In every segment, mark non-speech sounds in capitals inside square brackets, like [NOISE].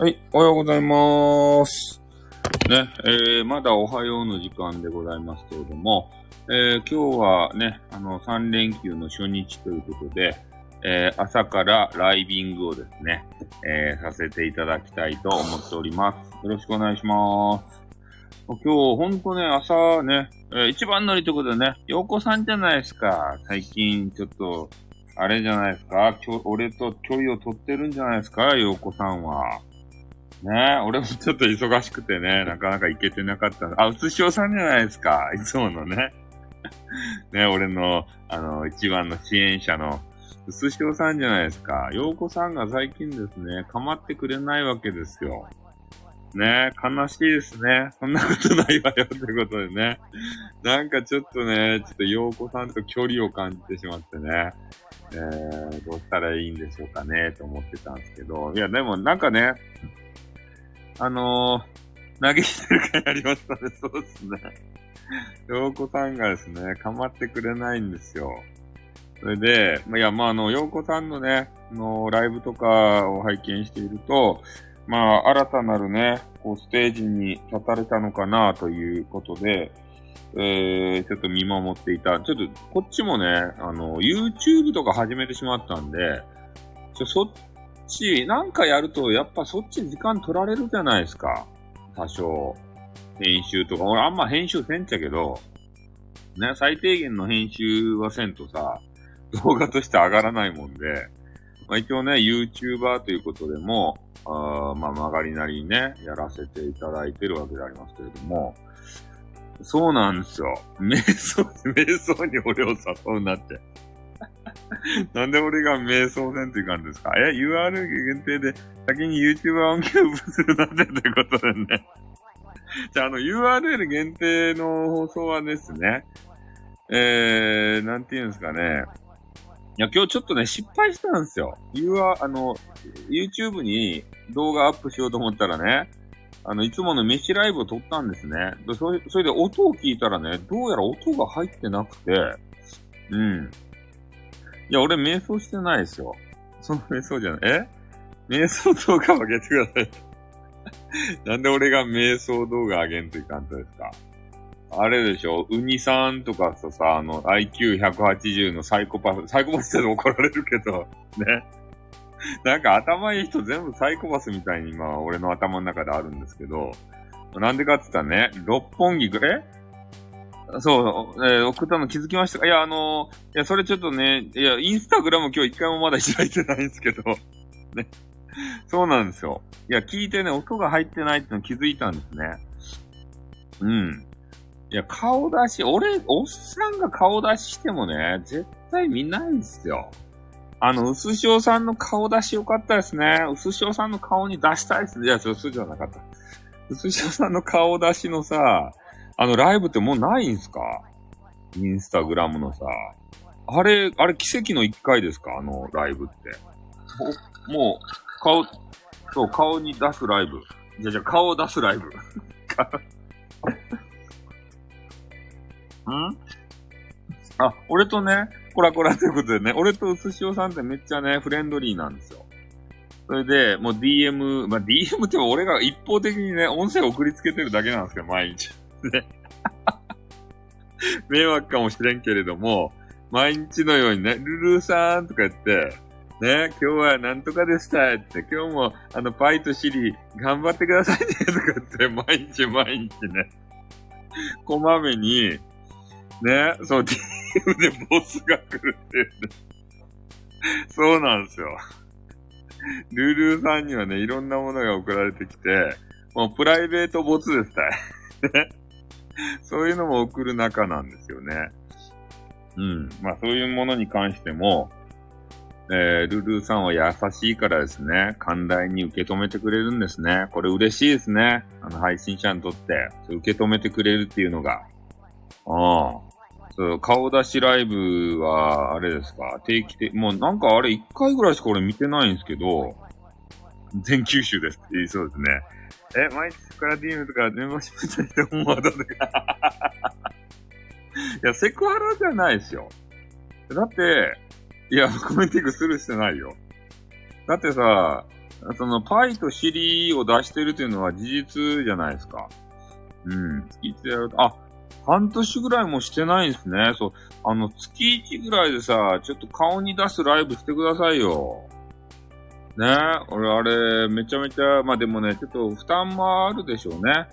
はい、おはようございます。ね、えー、まだおはようの時間でございますけれども、えー、今日はね、あの、3連休の初日ということで、えー、朝からライビングをですね、えー、させていただきたいと思っております。よろしくお願いします。今日、ほんとね、朝ね、えー一番乗りということでね、洋子さんじゃないですか。最近、ちょっと、あれじゃないですか。俺と距離を取ってるんじゃないですか、洋子さんは。ねえ、俺もちょっと忙しくてね、なかなか行けてなかった。あ、うつしおさんじゃないですか。いつものね。[LAUGHS] ね俺の、あの、一番の支援者の、うつしおさんじゃないですか。洋子さんが最近ですね、構ってくれないわけですよ。ねえ、悲しいですね。そんなことないわよってことでね。なんかちょっとね、ちょっと洋子さんと距離を感じてしまってね。えー、どうしたらいいんでしょうかね、と思ってたんですけど。いや、でもなんかね、あのー、投げてる回ありましたね。そうですね。洋子さんがですね、構ってくれないんですよ。それで、まあ、いや、まあ、あの、洋子さんのね、の、ライブとかを拝見していると、まあ、新たなるね、こう、ステージに立たれたのかな、ということで、えー、ちょっと見守っていた。ちょっと、こっちもね、あの、YouTube とか始めてしまったんで、ちょ、そっち、なんかやると、やっぱそっち時間取られるじゃないですか。多少。編集とか。俺あんま編集せんちゃけど、ね、最低限の編集はせんとさ、[LAUGHS] 動画として上がらないもんで、まあ一応ね、YouTuber ということでも、あまあ曲がりなりにね、やらせていただいてるわけでありますけれども、そうなんですよ。瞑想、[LAUGHS] 瞑想に俺を誘うなって。[LAUGHS] なんで俺が瞑想せんといかんですか？え ?URL 限定で先に YouTuber 音響するなんてということでね。[LAUGHS] じゃあ、あの URL 限定の放送はですね、えー、なんて言うんですかね。いや、今日ちょっとね、失敗したんですよ。UR、あの、YouTube に動画アップしようと思ったらね、あの、いつもの飯ライブを撮ったんですね。でそれそれで音を聞いたらね、どうやら音が入ってなくて、うん。いや、俺瞑想してないですよ。その瞑想じゃない。え？瞑想動画を上げてください。[LAUGHS] なんで俺が瞑想動画上げんといかんとですか？あれでしょ？ウニさんとかとさ、あの、IQ180 のサイコパス、サイコパスって怒られるけど、[LAUGHS] ね。なんか頭いい人全部サイコパスみたいに今、俺の頭の中であるんですけど、なんでかって言ったらね、六本木ぐらいそう、えー送ったの気づきましたか？いや、あのーいや、それちょっとね、いや、インスタグラム今日一回もまだ開いてないんですけど、[LAUGHS] ね。そうなんですよ。いや、聞いてね、音が入ってないっての気づいたんですね。うん。いや、顔出し、俺、おっさんが顔出ししてもね、絶対見ないんですよ。あの、うすしおさんの顔出しよかったですね。うすしおさんの顔に出したいですね。いや、そう、そうじゃなかった。うすしおさんの顔出しのさ、あの、ライブってもうないんすか？インスタグラムのさ。あれ、あれ奇跡の一回ですか？あの、ライブって。もう、顔、そう、顔に出すライブ。じゃじゃ顔を出すライブ。[LAUGHS] ん？あ、俺とね、コラコラということでね、俺とうすしおさんってめっちゃね、フレンドリーなんですよ。それで、もう DM、まあ、DM って俺が一方的にね、音声送りつけてるだけなんですけど、毎日。ね。[LAUGHS] 迷惑かもしれんけれども、毎日のようにね、ルルーさんとか言って、ね、今日はなんとかでしたって、今日もあの、パイとシリ、頑張ってくださいね、とか言って、毎日毎日ね、こまめに、ね、そう、DM でボスが来るっていうね。そうなんですよ。ルルーさんにはね、いろんなものが送られてきて、もうプライベートボツですたい。[LAUGHS] そういうのも送る仲なんですよね。うん。まあそういうものに関しても、えー、ルルーさんは優しいからですね、寛大に受け止めてくれるんですね。これ嬉しいですね。あの配信者にとって、受け止めてくれるっていうのが。ああ。そう、顔出しライブは、あれですか？定期的、もうなんかあれ一回ぐらいしか俺見てないんですけど、全九州ですって言いそうですね。え、毎日から DM とかメンバーシップした人もまだとか。[LAUGHS] いや、セクハラじゃないですよ。だって、いや、コメンティングするしてないよ。だってさ、その、パイとシリを出してるというのは事実じゃないですか。うん。月1やると、あ、半年ぐらいもしてないんですね。そう。あの、月1ぐらいでさ、ちょっと顔に出すライブしてくださいよ。ね俺、あれ、めちゃめちゃ、まあでもね、ちょっと負担もあるでしょうね。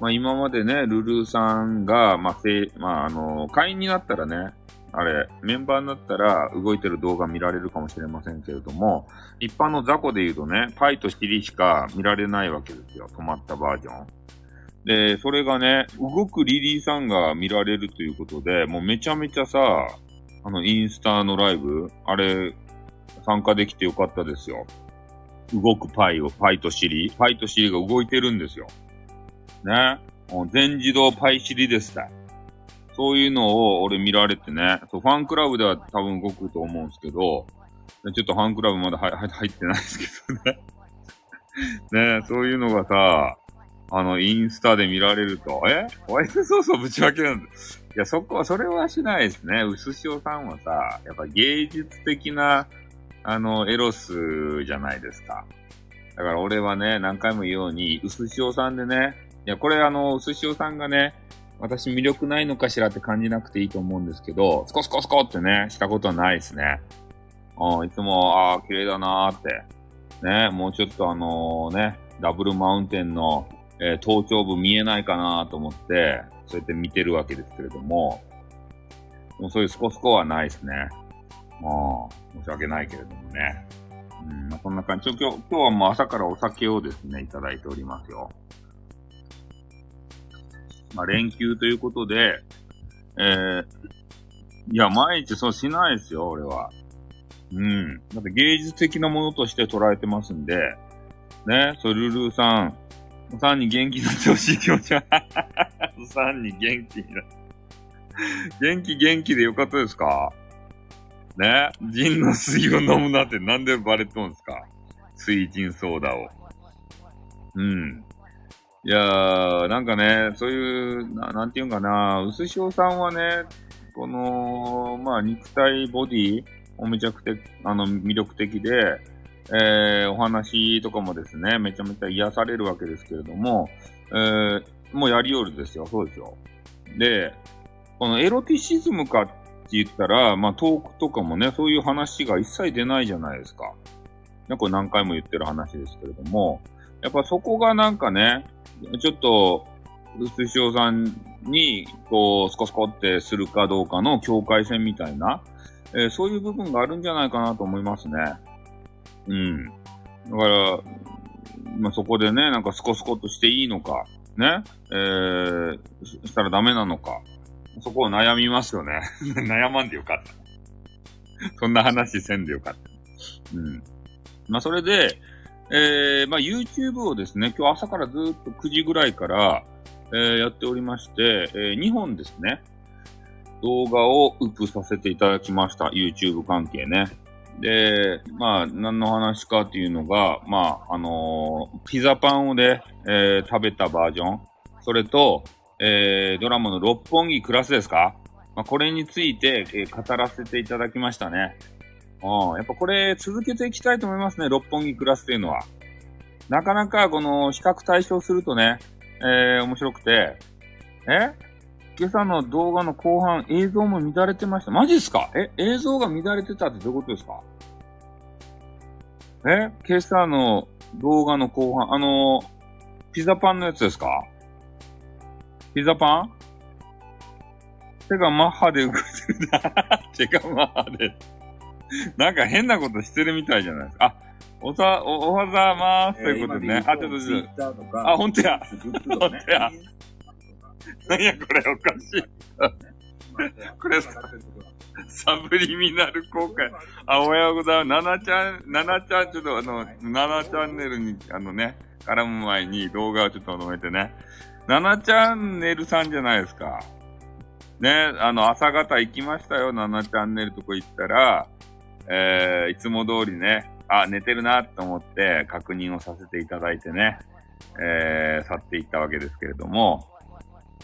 まあ今までね、ルルーさんが、まあ、せまああの、会員になったらね、あれ、メンバーになったら動いてる動画見られるかもしれませんけれども、一般の雑魚で言うとね、パイとシリしか見られないわけですよ。止まったバージョン。で、それがね、動くリリーさんが見られるということで、もうめちゃめちゃさ、あの、インスタのライブ、あれ、参加できてよかったですよ。動くパイを、パイとシリ、パイとシリが動いてるんですよ。ね。全自動パイシリですね。そういうのを俺見られてね、そうファンクラブでは多分動くと思うんですけど、ちょっとファンクラブまだ入ってないですけどね。[LAUGHS] ねそういうのがさ、あの、インスタで見られると、え？ホワイトソースをぶちまけるんだ。いや、そこは、それはしないですね。うすしおさんはさ、やっぱ芸術的なあの、エロスじゃないですか。だから俺はね、何回も言うように、うすしおさんでね、いや、これあの、うすしおさんがね、私魅力ないのかしらって感じなくていいと思うんですけど、スコスコスコってね、したことはないですね。うん、いつも、ああ、綺麗だなーって。ね、もうちょっとあのね、ダブルマウンテンの、えー、頭頂部見えないかなと思って、そうやって見てるわけですけれども、もうそういうスコスコはないですね。まあ、申し訳ないけれどもね。うん、まあ、そんな感じ。今日、今日はもう朝からお酒をですね、いただいておりますよ。まあ、連休ということで、えー、いや、毎日そうしないですよ、俺は。うん。だって芸術的なものとして捉えてますんで、ね、そう、ルルーさん、おさんに元気になってほしい気持ちは、[LAUGHS] さんに元気になって。元気元気でよかったですか？ね。ジンの水を飲むなってなんでバレとんすか？水ジンソーダを。うん。いやー、なんかね、そういう、ななんていうんかな、うすしおさんはね、この、まあ、肉体、ボディ、もめちゃくて、あの、魅力的で、えー、お話とかもですね、めちゃめちゃ癒されるわけですけれども、えー、もうやりよるですよ、そうですよ。で、このエロティシズムかっって言ったら、まあ、トークとかもね、そういう話が一切出ないじゃないですか。ね、これ何回も言ってる話ですけれども、やっぱそこがなんかね、ちょっと、水潮さんに、こう、スコスコってするかどうかの境界線みたいな、えー、そういう部分があるんじゃないかなと思いますね。うん。だから、まあ、そこでね、なんかスコスコとしていいのか、ね、えー、したらダメなのか、そこを悩みますよね。[LAUGHS] 悩まんでよかった。そんな話せんでよかった。うん。まあ、それで、えー、まあ、YouTube をですね、今日朝からずっと9時ぐらいから、えー、やっておりまして、えー、2本ですね、動画をウップさせていただきました。YouTube 関係ね。で、まあ、何の話かっていうのが、まあ、あのー、ピザパンをね、えー、食べたバージョン。それと、えー、ドラマの六本木クラスですか？まあ、これについて、えー、語らせていただきましたね。うん、やっぱこれ続けていきたいと思いますね、六本木クラスっていうのは。なかなかこの比較対象するとね、えー、面白くて、え？今朝の動画の後半映像も乱れてました。マジっすか？え？映像が乱れてたってどういうことですか？え？今朝の動画の後半、あのー、ピザパンのやつですか？ピザパン？手がマッハで動いてるな。[LAUGHS] 手がマッハで。なんか変なことしてるみたいじゃないですか。あ、おさ、お、おはざまーすということでね。あ、ちょっとちょっと。あ、ほんとや。ほ [LAUGHS] んとや。何やこれおかしい。[LAUGHS] これサブリミナル公開。あ、おはようございます。ななちゃん、ななちゃん、ちょっとあの、ななチャンネルに、あのね、絡む前に動画をちょっと止めてね。7チャンネルさんじゃないですか。ね、あの、朝方行きましたよ、7チャンネルとこ行ったら、えー、いつも通りね、あ、寝てるなと思って確認をさせていただいてね、えー、去っていったわけですけれども、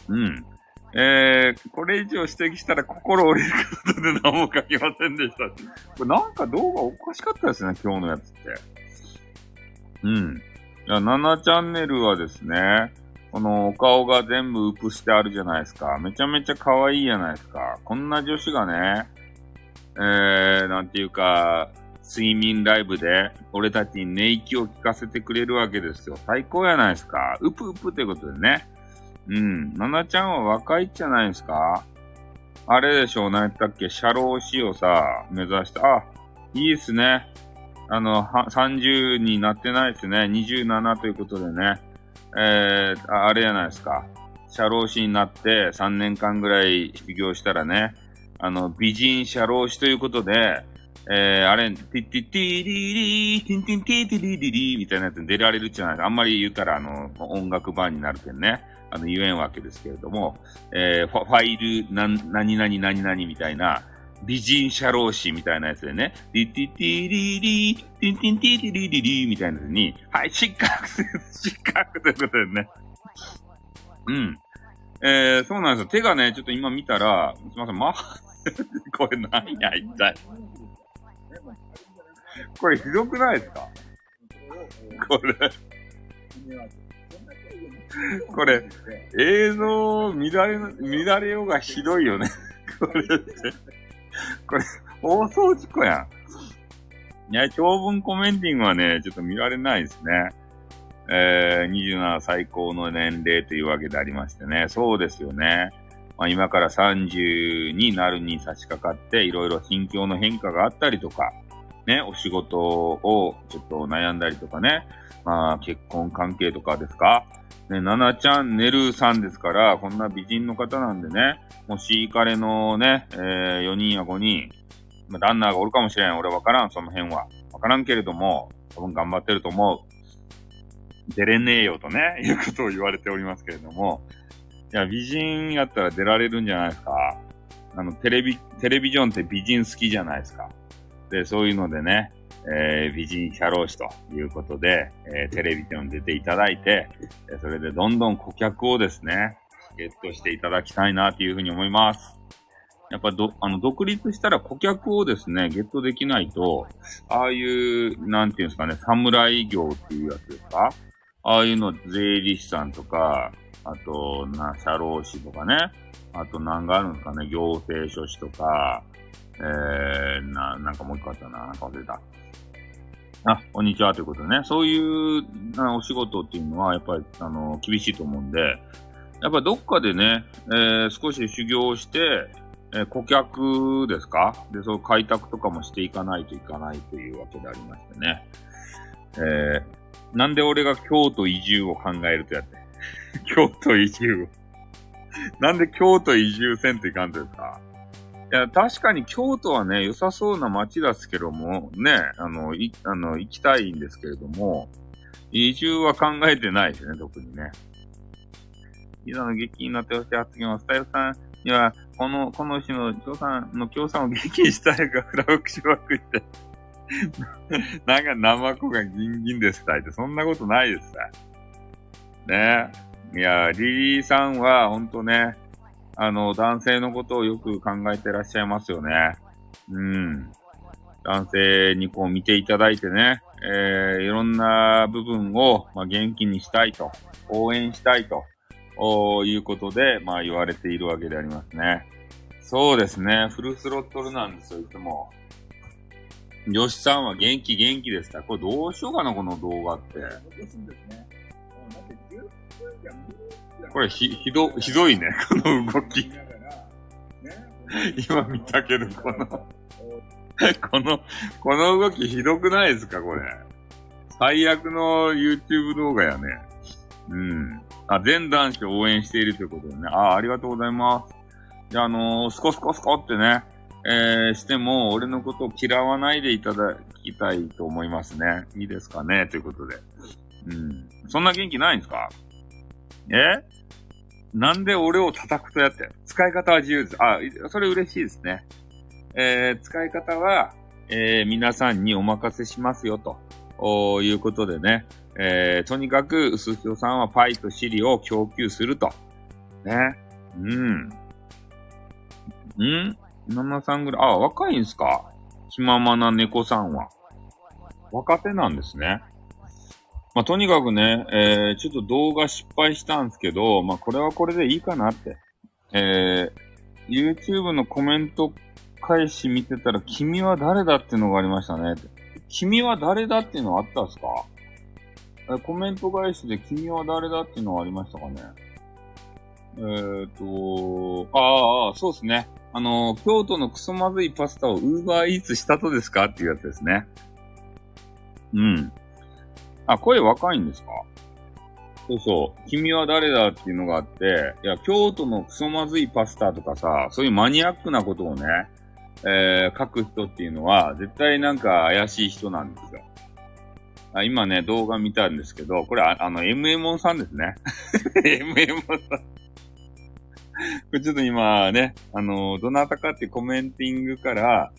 うん。えー、これ以上指摘したら心折れることで何も書きませんでした。これなんか動画おかしかったですね、今日のやつって。うん。7チャンネルはですね、このお顔が全部ウプしてあるじゃないですか。めちゃめちゃ可愛いじゃないですか。こんな女子がね、えー、なんていうか、睡眠ライブで俺たちに寝息を聞かせてくれるわけですよ。最高やないですか。うぷうぷってことでね。うん。ななちゃんは若いじゃないですか。あれでしょう、何やったっけ、社労士をさ、目指して、あ、いいっすね。あの、は、30になってないですね。27ということでね。えー、あれじゃないですか。社労士になって3年間ぐらい修行したらね、あの、美人社労士ということで、えー、あれ、ティッティッティリリー、ティンティンティティリリリーみたいなやつに出られるじゃないですか。あんまり言ったら、あの、音楽バンになるけんね。あの、言えんわけですけれども、えー、ファイル、な、何々何々みたいな、美人社労士みたいなやつでね、ティティティリリー、ティンティンティティリリリーみたいなやつに、はい、失格です。失格ということでね。うん。えー、そうなんですよ。手がね、ちょっと今見たら、すいません、ま、これ何や、一体。これひどくないですか？これ。これ、映像乱れ、乱れようがひどいよね。これって。[LAUGHS] これ、放送事故やん。いや、長文コメンティングはね、ちょっと見られないですね。えー、27最高の年齢というわけでありましてね。そうですよね。まあ、今から30になるに差し掛かって、いろいろ心境の変化があったりとか、ね、お仕事をちょっと悩んだりとかね、まあ、結婚関係とかですか？ね、ななちゃん、ねるさんですから、こんな美人の方なんでね、もし彼れのね、えー、4人や5人、まあ、旦那がおるかもしれん。俺わからん、その辺は。わからんけれども、多分頑張ってると思う。出れねえよとね、[LAUGHS] いうことを言われておりますけれども、いや、美人やったら出られるんじゃないですか。あの、テレビ、テレビジョンって美人好きじゃないですか。で、そういうのでね、えー、美人社労士ということで、えー、テレビジョン出ていただいて、えそれでどんどん顧客をですね、ゲットしていただきたいなというふうに思います。やっぱど、あの、独立したら顧客をですね、ゲットできないと、ああいう、なんていうんですかね、侍業っていうやつですか？ああいうの税理士さんとか、あと、な、社労士とかね。あと、なんがあるんですかね。行政書士とか、えー、な、なんかもう一個あったな。なんか忘れた。あ、こんにちはということでね。そういうあお仕事っていうのは、やっぱり、あの、厳しいと思うんで、やっぱどっかでね、えー、少し修行して、えー、顧客ですか？で、そう開拓とかもしていかないといかないというわけでありましてね。えー、なんで俺が京都移住を考えるとやって。[LAUGHS] 京都移住。[LAUGHS] なんで京都移住せんといかんですか？いや、確かに京都はね、良さそうな街ですけども、ね、あの、い、あの、行きたいんですけれども、移住は考えてないですね、特にね。いざの激になってほしい発言は、スタイルさんには、この、この市の共産の共産を激にしたいが、フラフクしまくって。[LAUGHS] なんか、生子がギンギンですたいって、そんなことないですさ。ねいや、リリーさんは、ほんとね、あの、男性のことをよく考えてらっしゃいますよね。うん。男性にこう見ていただいてね、えー、いろんな部分を、まあ、元気にしたいと、応援したいと、いうことで、まあ言われているわけでありますね。そうですね。フルスロットルなんですよ、いつも。よしさんは元気元気でした。これどうしようかな、この動画って。これひ、ひど、ひどいね、[LAUGHS] この動き。今見たけど、この [LAUGHS] この、この動きひどくないですか、これ。最悪の YouTube 動画やね。うん。あ、全男子を応援しているということでね。あ、ありがとうございます。じゃあ、あのー、スコスコスコってね、えー、しても、俺のことを嫌わないでいただきたいと思いますね。いいですかねということで。うん。そんな元気ないんですか？え？なんで俺を叩くとやって使い方は自由です。あ、それ嬉しいですね。えー、使い方は、えー、皆さんにお任せしますよ、ということでね。えー、とにかく、薄ひさんはパイとシリを供給すると。ね。うん。ん ?7 さんぐらい。あ、若いんすか？気ままな猫さんは。若手なんですね。まあ、とにかくね、えー、ちょっと動画失敗したんですけど、まあ、これはこれでいいかなって。えー、YouTube のコメント返し見てたら、君は誰だっていうのがありましたね。君は誰だっていうのあったんすか？コメント返しで君は誰だっていうのはありましたかね？えーと、ああ、そうですね。あの、京都のクソまずいパスタをウーバーイーツしたとですか？っていうやつですね。うん。あ、声若いんですか？そうそう。君は誰だっていうのがあって、いや、京都のクソまずいパスタとかさ、そういうマニアックなことをね、えー、書く人っていうのは、絶対なんか怪しい人なんですよ。あ今ね、動画見たんですけど、これあ、あの、MM さんですね。[LAUGHS] MM さん。これちょっと今ね、あの、どなたかってコメンティングから、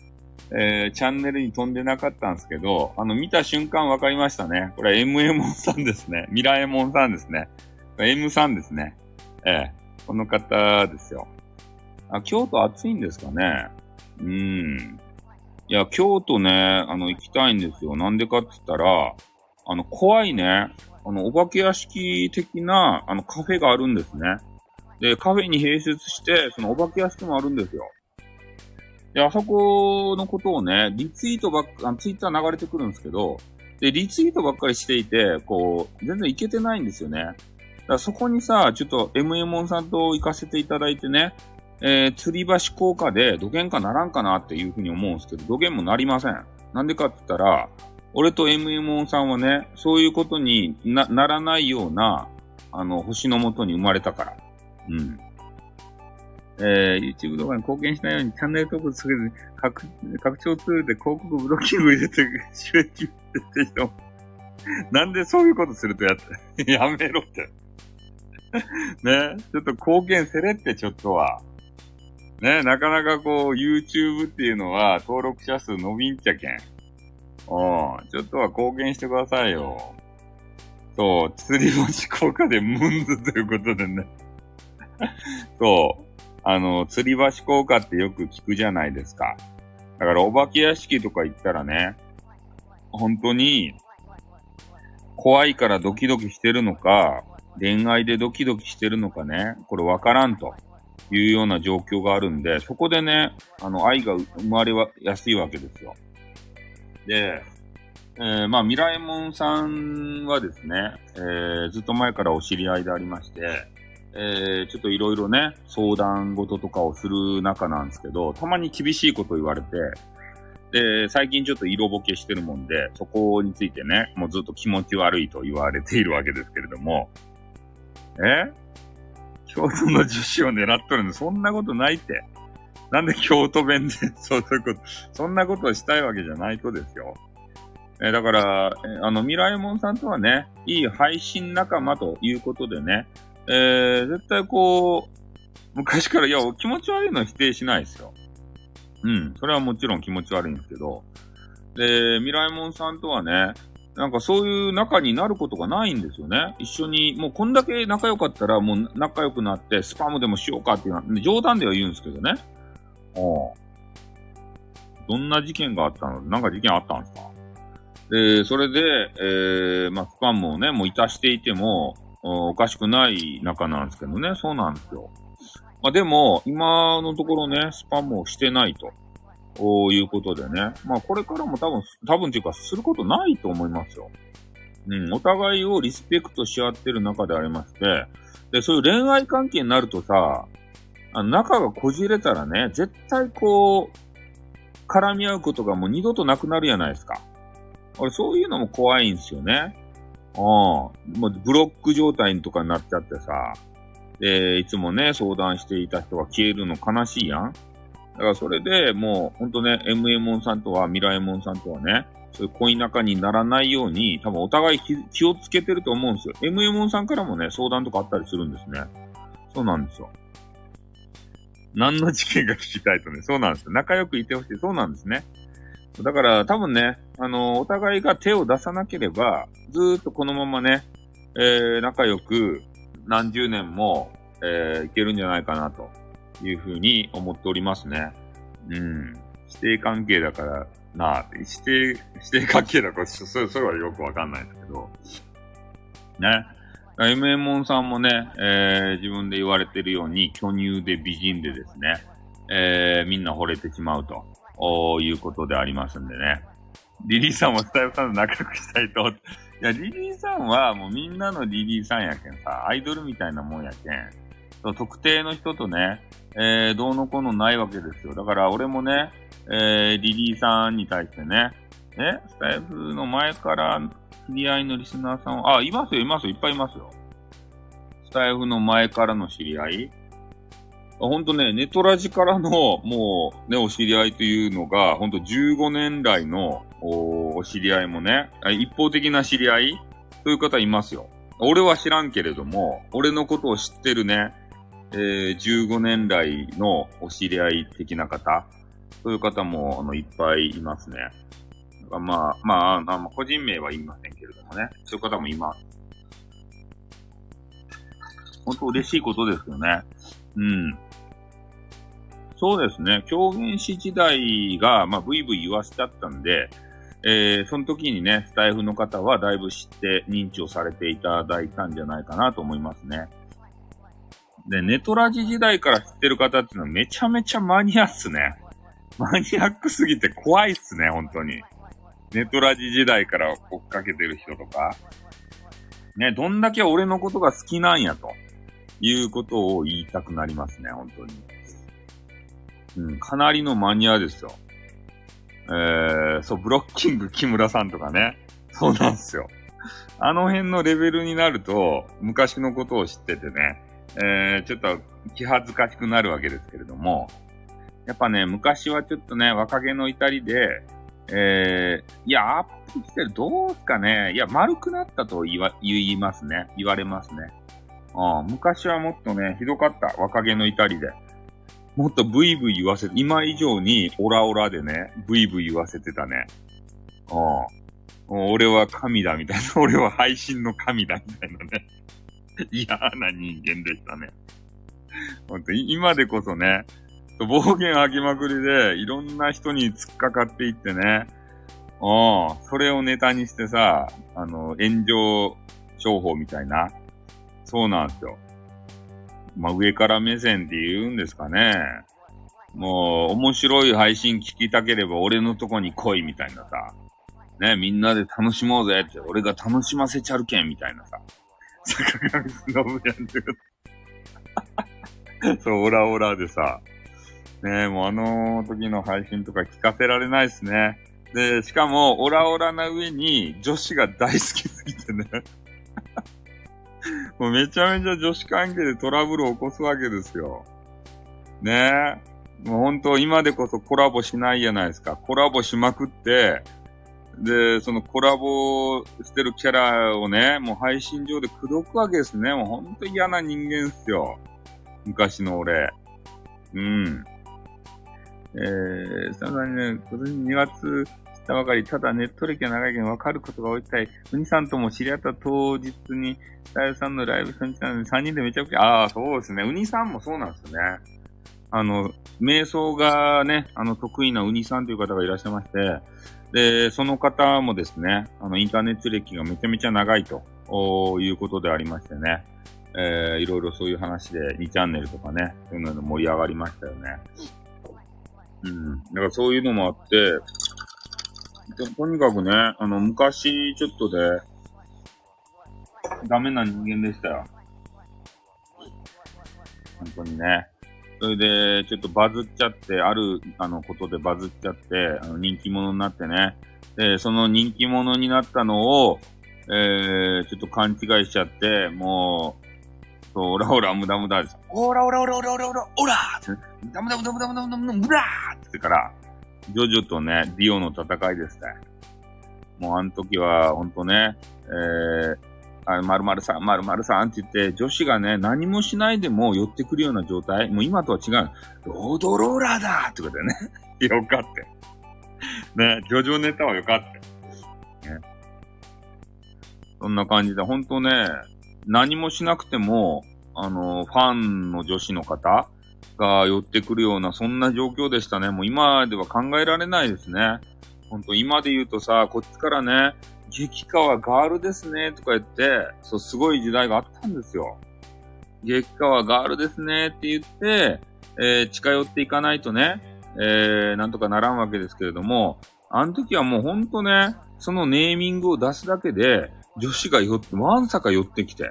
えー、チャンネルに飛んでなかったんですけど、あの、見た瞬間分かりましたね。これ MM さんですね。ミラエモンさんですね。M さんですね。えー、この方ですよ。あ、京都暑いんですかね。うん。いや、京都ね、あの、行きたいんですよ。なんでかって言ったら、あの、怖いね、あの、お化け屋敷的な、あの、カフェがあるんですね。で、カフェに併設して、そのお化け屋敷もあるんですよ。で、あそこのことをね、リツイートばっか、ツイッター流れてくるんですけど、で、リツイートばっかりしていて、こう、全然いけてないんですよね。だからそこにさ、ちょっと MM さんと行かせていただいてね、えー、吊り橋効果で土幻化ならんかなっていうふうに思うんですけど、土幻もなりません。なんでかって言ったら、俺と MM さんはね、そういうことにならないような、あの、星のもとに生まれたから。うん。えー、YouTube 動画に貢献しないようにチャンネル登録する拡拡張ツールで広告ブロッキング入れて収益出て。[LAUGHS] なんでそういうことするとやって、[LAUGHS] やめろって。[LAUGHS] ね、ちょっと貢献せれってちょっとは。ね、なかなかこう YouTube っていうのは登録者数伸びんちゃけん。うん、ちょっとは貢献してくださいよ。そう、釣り星効果でムンズということでね。そう。あの、吊り橋効果ってよく聞くじゃないですか。だからお化け屋敷とか行ったらね、本当に、怖いからドキドキしてるのか、恋愛でドキドキしてるのかね、これわからんというような状況があるんで、そこでね、あの、愛が生まれやすいわけですよ。で、えー、まあ、ミラエモンさんはですね、えー、ずっと前からお知り合いでありまして、えー、ちょっといろいろね、相談事とかをする中なんですけど、たまに厳しいこと言われて、で、最近ちょっと色ぼけしてるもんで、そこについてね、もうずっと気持ち悪いと言われているわけですけれども、え？京都の樹脂を狙っとるんで、そんなことないって。なんで京都弁で、[LAUGHS] そういうこと、そんなことをしたいわけじゃないとですよ。えだから、えあの、ミライモンさんとはね、いい配信仲間ということでね、えー、絶対こう、昔から、いや、気持ち悪いのは否定しないですよ。うん。それはもちろん気持ち悪いんですけど。で、ミライモンさんとはね、なんかそういう仲になることがないんですよね。一緒に、もうこんだけ仲良かったらもう仲良くなってスパムでもしようかっていうのは、冗談では言うんですけどね。ああ。どんな事件があったの？なんか事件あったんですか？で、それで、えー、まあ、スパムをね、もういたしていても、おかしくない仲なんですけどね、そうなんですよ。まあ、でも、今のところね、スパムをしてないと。いうことでね。まあ、これからも多分、多分っていうか、することないと思いますよ。うん、お互いをリスペクトし合ってる中でありまして、で、そういう恋愛関係になるとさ、あの仲がこじれたらね、絶対こう、絡み合うことがもう二度となくなるじゃないですか。俺、そういうのも怖いんですよね。うん。もうブロック状態とかになっちゃってさ、で、いつもね、相談していた人が消えるの悲しいやん。だからそれでもう、ほんとね、MA ンさんとは、ミラエモンさんとはね、そういう恋仲にならないように、多分お互い気をつけてると思うんですよ。MA モンさんからもね、相談とかあったりするんですね。そうなんですよ。何の事件が聞きたいとね、そうなんですよ。仲良くいてほしい。そうなんですね。だから多分ね、あの、お互いが手を出さなければ、ずーっとこのままね、えー、仲良く何十年も、えー、いけるんじゃないかなというふうに思っておりますね。うん。指定関係だからな、指定、指定関係だから、それ、それはよくわかんないんだけど、ね。m m モンさんもね、えー、自分で言われてるように、巨乳で美人でですね、えー、みんな惚れてしまうと、おいうことでありますんでね。リリーさんもスタイルさんと仲良くしたいと。いや、リリーさんはもうみんなのリリーさんやけんさ、アイドルみたいなもんやけん。特定の人とね、えー、どうのこうのないわけですよ。だから俺もね、えー、リリーさんに対してね、えスタイフの前から知り合いのリスナーさんあ、いますよ、いますよ、いっぱいいますよ。スタイフの前からの知り合いほんとね、ネトラジからの、もう、ね、お知り合いというのが、ほんと15年来のおお知り合いもね、一方的な知り合いそういう方いますよ。俺は知らんけれども、俺のことを知ってるね、えー、15年来のお知り合い的な方、そういう方も、あの、いっぱいいますね。まあ、まあ、まあ、個人名は言いませんけれどもね。そういう方もいます。本当嬉しいことですよね。うん。そうですね。狂言師時代が、まあ、ブイブイ言わせちゃったんで、えー、その時にね、スタイフの方はだいぶ知って認知をされていただいたんじゃないかなと思いますね。で、ネトラジ時代から知ってる方っていうのはめちゃめちゃマニアっすね。マニアックすぎて怖いっすね、本当に。ネトラジ時代から追っかけてる人とか。ね、どんだけ俺のことが好きなんやと。いうことを言いたくなりますね、本当に。うん、かなりのマニアですよ。えー、そう、ブロッキング木村さんとかね。そうなんですよ。あの辺のレベルになると、昔のことを知っててね、えー、ちょっと気恥ずかしくなるわけですけれども、やっぱね、昔はちょっとね、若気の至りで、えー、いや、アップしてる、どうすかね。いや、丸くなったと言わ、言いますね。言われますね。あ昔はもっとね、ひどかった。若気の至りで。もっとブイブイ言わせて、今以上にオラオラでね、ブイブイ言わせてたね。ああ。俺は神だみたいな。[LAUGHS] 俺は配信の神だみたいなね。[LAUGHS] 嫌な人間でしたね。ほんと、今でこそね、暴言吐きまくりで、いろんな人に突っかかっていってね、うん、それをネタにしてさ、あの、炎上商法みたいな。そうなんですよ。まあ、上から目線って言うんですかね。もう、面白い配信聞きたければ俺のとこに来いみたいなさ。ね、みんなで楽しもうぜって、俺が楽しませちゃるけんみたいなさ。坂上忍やって。[LAUGHS] そう、オラオラでさ。ねもうあの時の配信とか聞かせられないですね。で、しかも、オラオラな上に女子が大好きすぎてねもうめちゃめちゃ女子関係でトラブルを起こすわけですよ。ねえ。もう本当今でこそコラボしないじゃないですか。コラボしまくって、で、そのコラボしてるキャラをね、もう配信上で口説くわけですね。もうほんと嫌な人間っすよ。昔の俺。うん。えー、さらにね、今年2月たばかり、ただネット歴が長いけど分かることが多いたい。ウニさんとも知り合った当日に、スタイルさんのライブ初日なので3人でめちゃくちゃ、ああ、そうですね。ウニさんもそうなんですよね。あの、瞑想がね、あの、得意なウニさんという方がいらっしゃいまして、で、その方もですね、あの、インターネット歴がめちゃめちゃ長いということでありましてね、えー、いろいろそういう話で2チャンネルとかね、そういうの盛り上がりましたよね。うん。だからそういうのもあって、とにかくね、あの、昔ちょっとで、ダメな人間でしたよ。本当にね。それで、ちょっとバズっちゃって、ある、あの、ことでバズっちゃって、あの、人気者になってね。で、その人気者になったのを、えー、ちょっと勘違いしちゃって、もう、そう、オラオラ、ムダムダです。オラオラオラオラオラオラオラって、ダムダムダムダムダムダムダムムラーって言ってから、ジョジョとね、ディオの戦いですね。もうあの時は、ほんとね、えー、あ〇〇さん、〇〇さんって言って、女子がね、何もしないでも寄ってくるような状態。もう今とは違う。ロードローラーだってことでね。[LAUGHS] よかって。ね、ジョジョネタはよかって。ね。そんな感じで、ほんとね、何もしなくても、あの、ファンの女子の方が寄ってくるような、そんな状況でしたね。もう今では考えられないですね。ほんと今で言うとさ、こっちからね、激川ガールですね、とか言って、そう、すごい時代があったんですよ。激川ガールですね、って言って、えー、近寄っていかないとね、えー、なんとかならんわけですけれども、あの時はもうほんとね、そのネーミングを出すだけで、女子が寄って、わんさか寄ってきて、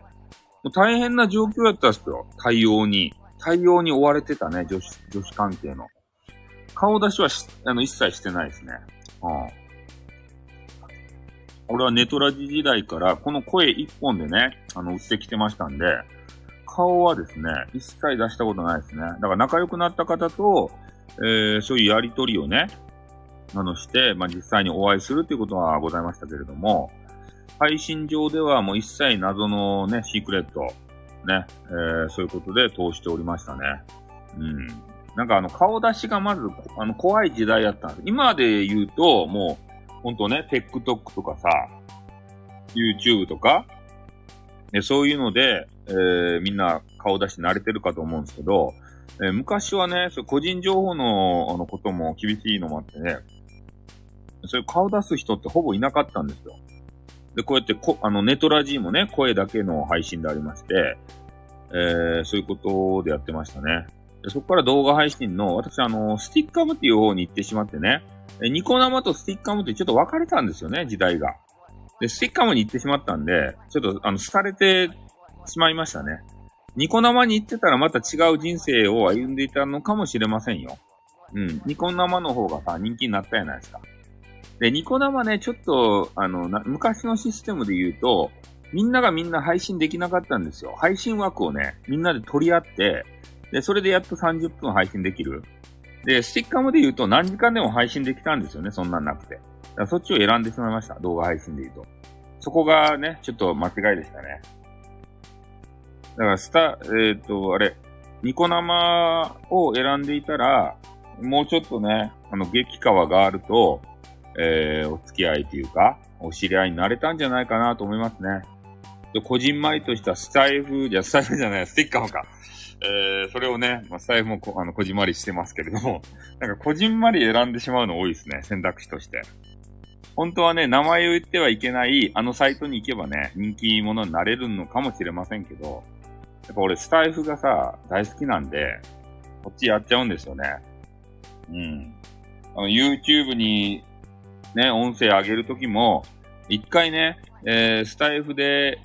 もう大変な状況やったんですよ。対応に。対応に追われてたね、女子、女子関係の。顔出しはし、あの、一切してないですね。うん。俺はネトラジ時代からこの声一本でね、あの、売ってきてましたんで、顔はですね、一切出したことないですね。だから仲良くなった方と、えー、そういうやりとりをね、あの、して、まあ、実際にお会いするっていうことはございましたけれども、配信上ではもう一切謎のね、シークレット、ね、えー、そういうことで通しておりましたね。うん。なんかあの、顔出しがまず、あの、怖い時代やったんです。今で言うと、もう、ほんとね、TikTok とかさ、YouTube とか、ね、そういうので、えー、みんな顔出し慣れてるかと思うんですけど、えー、昔はね、そう個人情報のあのことも厳しいのもあってね、そういう顔出す人ってほぼいなかったんですよ。で、こうやってこ、あの、ネトラジーもね、声だけの配信でありまして、えー、そういうことでやってましたね。でそこから動画配信の、私あの、スティッカムっていう方に行ってしまってね、ニコ生とスティッカムってちょっと分かれたんですよね、時代が。で、スティッカムに行ってしまったんで、ちょっとあの、廃れてしまいましたね。ニコ生に行ってたらまた違う人生を歩んでいたのかもしれませんよ。うん。ニコ生の方がさ、人気になったじゃないですか。で、ニコ生ね、ちょっと、あの、昔のシステムで言うと、みんながみんな配信できなかったんですよ。配信枠をね、みんなで取り合って、で、それでやっと30分配信できる。で、スティッカムで言うと何時間でも配信できたんですよね、そんなんなくて。だからそっちを選んでしまいました、動画配信で言うと。そこがね、ちょっと間違いでしたね。だからスタ、えっ、ー、と、あれ、ニコ生を選んでいたら、もうちょっとね、あの、激川があると、えー、お付き合いというか、お知り合いになれたんじゃないかなと思いますね。で、こじんまりとしたスタイフ、じゃ、スタイフじゃない、スティッカーか。えー、それをね、まあ、スタイフもこ、あの、こじんまりしてますけれども、[LAUGHS] なんかこじんまり選んでしまうの多いですね、選択肢として。本当はね、名前を言ってはいけない、あのサイトに行けばね、人気者になれるのかもしれませんけど、やっぱ俺スタイフがさ、大好きなんで、こっちやっちゃうんですよね。うん。あの、YouTube にね、音声上げるときも、一回ね、えー、スタイフで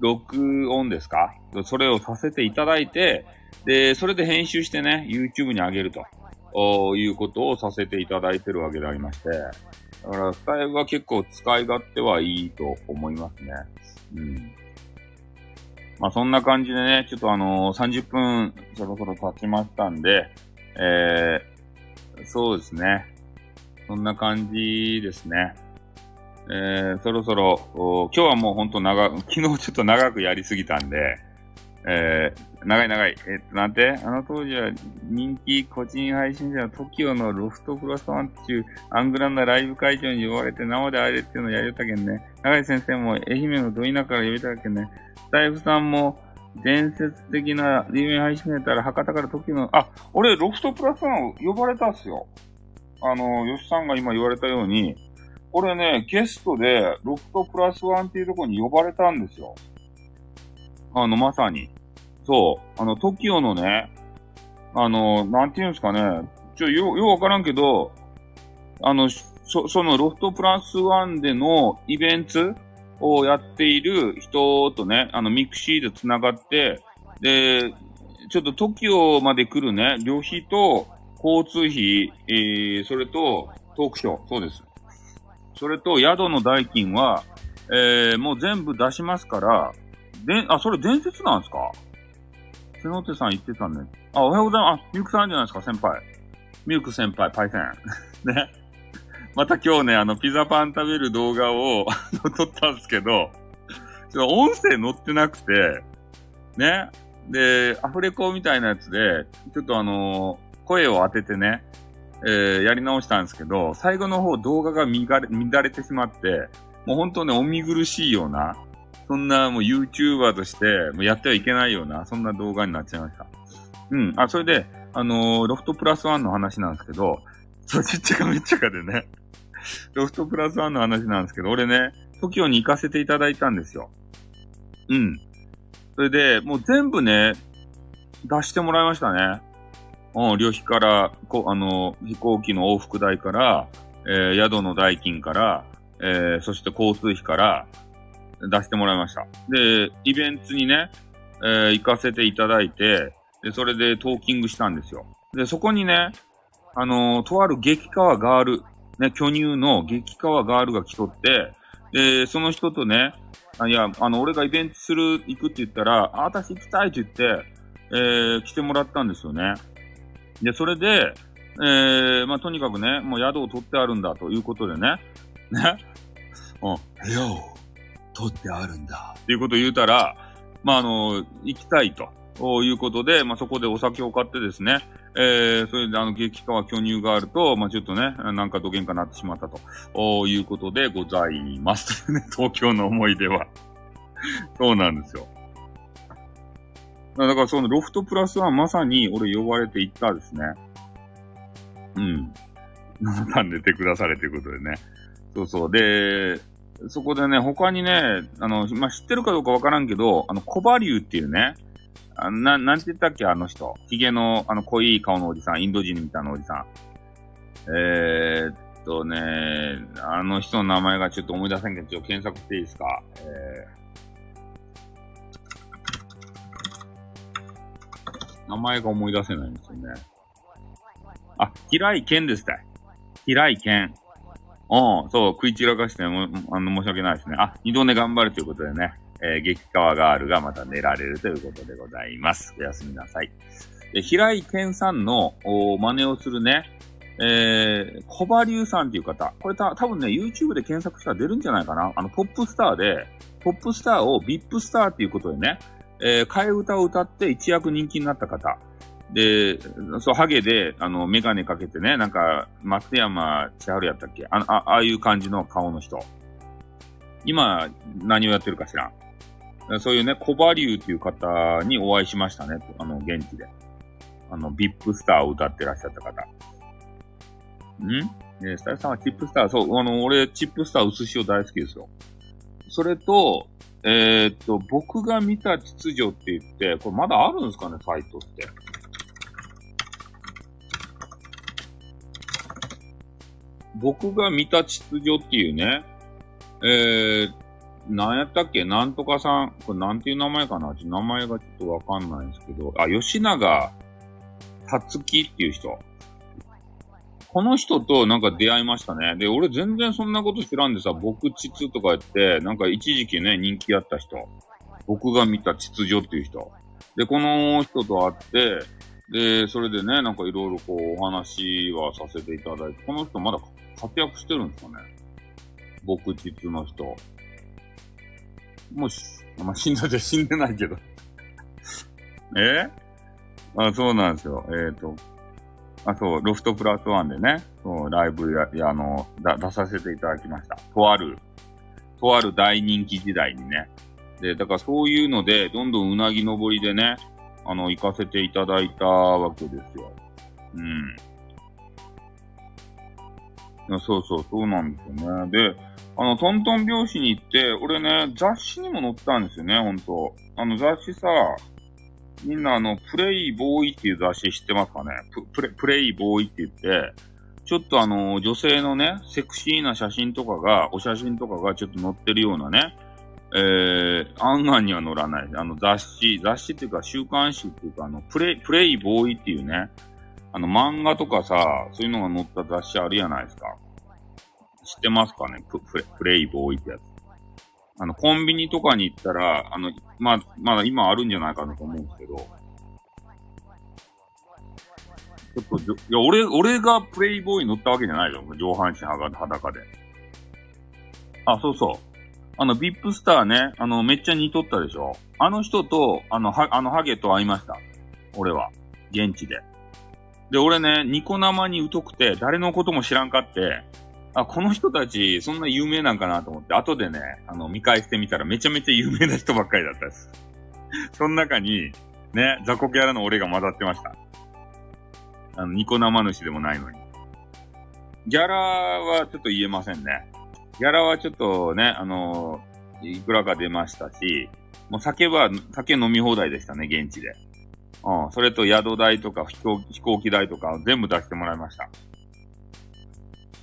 録音ですか？それをさせていただいて、で、それで編集してね、YouTube に上げるとおいうことをさせていただいてるわけでありまして、だからスタイフは結構使い勝手はいいと思いますね。うん。まあそんな感じでね、ちょっとあのー、30分そろそろ経ちましたんで、えー、そうですね。そんな感じですね。えー、そろそろ、今日はもうほんと長、[LAUGHS] 昨日ちょっと長くやりすぎたんで、えー、長い長い。えっー、なんて？あの当時は人気個人配信者の TOKIO のロフトプラスワンっていうアングランなライブ会場に呼ばれて生で会えるっていうのをやりたけんね。長井先生も愛媛のど田舎から呼びたけんね。スタイフさんも伝説的な有名配信者やったら博多から TOKIO の、あ、俺ロフトプラスワン呼ばれたっすよ。あの、吉さんが今言われたように、これね、ゲストで、ロフトプラスワンっていうところに呼ばれたんですよ。あの、まさに。そう。あの、TOKIO のね、あの、なんていうんですかね、ちょ、よ、ようわからんけど、あの、そ、そのロフトプラスワンでのイベントをやっている人とね、あの、 mixi で繋がって、で、ちょっと TOKIO まで来るね、旅費と、交通費、えー、それと、トークショー、そうです。それと、宿の代金は、えー、もう全部出しますから、で、あ、それ伝説なんですか？瀬野手さん言ってたね。あ、おはようございます。あ、ミルクさんじゃないですか、先輩。ミルク先輩、パイセン。[LAUGHS] ね。また今日ね、あの、ピザパン食べる動画を [LAUGHS] 撮ったんですけど、ちょっと音声載ってなくて、ね。で、アフレコみたいなやつで、ちょっとあのー声を当ててね、えー、やり直したんですけど、最後の方動画が乱れ乱れてしまって、もう本当ね、お見苦しいような、そんなもう YouTuber として、もうやってはいけないような、そんな動画になっちゃいました。うん。あ、それで、あのー、ロフトプラスワンの話なんですけど、そう、ちっちゃかめっちゃかでね、ロフトプラスワンの話なんですけど、俺ね、TOKIO に行かせていただいたんですよ。うん。それで、もう全部ね、出してもらいましたね。うん、旅費から、こあの、飛行機の往復代から、えー、宿の代金から、えー、そして交通費から出してもらいました。で、イベントにね、えー、行かせていただいて、で、それでトーキングしたんですよ。で、そこにね、あの、とある激川ガール、ね、巨乳の激川ガールが来とって、で、その人とね、あいや、あの、俺がイベントする、行くって言ったら、あ、私行きたいって言って、えー、来てもらったんですよね。で、それで、えー、まあ、とにかくね、もう宿を取ってあるんだということでね、[LAUGHS] ね、うん、部屋を取ってあるんだ。っていうことを言うたら、まあ、あの、行きたいということで、まあ、そこでお酒を買ってですね、えー、それであの、激化は巨乳があると、まあ、ちょっとね、なんか土幻化になってしまったということでございます。というね、東京の思い出は。そうなんですよ。だからそのロフトプラスはまさに俺呼ばれて行ったですね。うん。7番寝てくだされということでね。そうそう。で、そこでね、他にね、あの、まあ、知ってるかどうかわからんけど、あの、コバリューっていうね、あな、なんて言ったっけ、あの人。髭の、あの、濃い顔のおじさん、インド人みたいなおじさん。えー、っとね、あの人の名前がちょっと思い出せんけど、ちょっと検索していいですか？えー、名前が思い出せないんですよね。あ、平井健ですたい。平井健。うん、そう、食い散らかしても、あの、申し訳ないですね。あ、二度寝頑張るということでね。えー、激川ガールがまた寝られるということでございます。おやすみなさい。で平井健さんの真似をするね、えー、小葉龍さんっていう方。これた、多分ね、YouTube で検索したら出るんじゃないかな。あの、ポップスターで、ポップスターを VIP スターっていうことでね、えー、替え歌を歌って一躍人気になった方。で、そう、ハゲで、あの、メガネかけてね、なんか、松山千春やったっけ？ああ、ああいう感じの顔の人。今、何をやってるか知らん。そういうね、コバリューっていう方にお会いしましたね。あの、現地で。あの、ビップスターを歌ってらっしゃった方。ん？えスタイルさんはチップスター、そう、あの、俺、チップスター薄塩大好きですよ。それと、えー、っと、僕が見た秩序って言って、これまだあるんですかね、サイトって。僕が見た秩序っていうね、えー、なんやったっけなんとかさん。これなんていう名前かな名前がちょっとわかんないんですけど。あ、吉永達樹っていう人。この人となんか出会いましたね。で、俺全然そんなこと知らんでさ、僕秩とか言って、なんか一時期ね、人気あった人。僕が見た秩序っていう人。で、この人と会って、で、それでね、なんかいろいろこうお話はさせていただいて、この人まだ活躍してるんですかね僕秩の人。もうし、まあ、死んだじゃ [LAUGHS] 死んでないけどえ？あ、そうなんですよ。えっ、ー、と、あ、そう、ロフトプラスワンでね、そう、ライブや、や、あの、だ、出させていただきました。とある、とある大人気時代にね。で、だからそういうので、どんどんうなぎ登りでね、あの、行かせていただいたわけですよ。うん。そうそう、そうなんですよね。で、あの、トントン拍子に行って、俺ね、雑誌にも載ったんですよね、ほんと。あの、雑誌さ、みんなあの、プレイボーイっていう雑誌知ってますかね？プレプレイボーイって言って、ちょっとあの、女性のね、セクシーな写真とかが、お写真とかがちょっと載ってるようなね、えー、案外には載らない。あの、雑誌、雑誌っていうか週刊誌っていうか、あの、プレイ、プレイボーイっていうね、あの、漫画とかさ、そういうのが載った雑誌あるじゃないですか。知ってますかね？プププレイボーイってやつ。あの、コンビニとかに行ったら、あの、まあ、まだ今あるんじゃないかなと思うんですけど、ちょっと、いや、俺、俺がプレイボーイ乗ったわけじゃないよ。上半身裸で。あ、そうそう。あの、ビップスターね、あの、めっちゃ似とったでしょあの人と、あの、は、あの、ハゲと会いました。俺は。現地で。で、俺ね、ニコ生に疎くて、誰のことも知らんかって、あ、この人たち、そんな有名なんかなと思って、後でね、あの、見返してみたらめちゃめちゃ有名な人ばっかりだったです。[LAUGHS] その中に、ね、雑魚キャラの俺が混ざってました。あの、ニコ生主でもないのに。ギャラはちょっと言えませんね。ギャラはちょっとね、あのいくらか出ましたし、もう酒は、酒飲み放題でしたね、現地で。うん、それと宿代とか飛行飛行機代とか全部出してもらいました。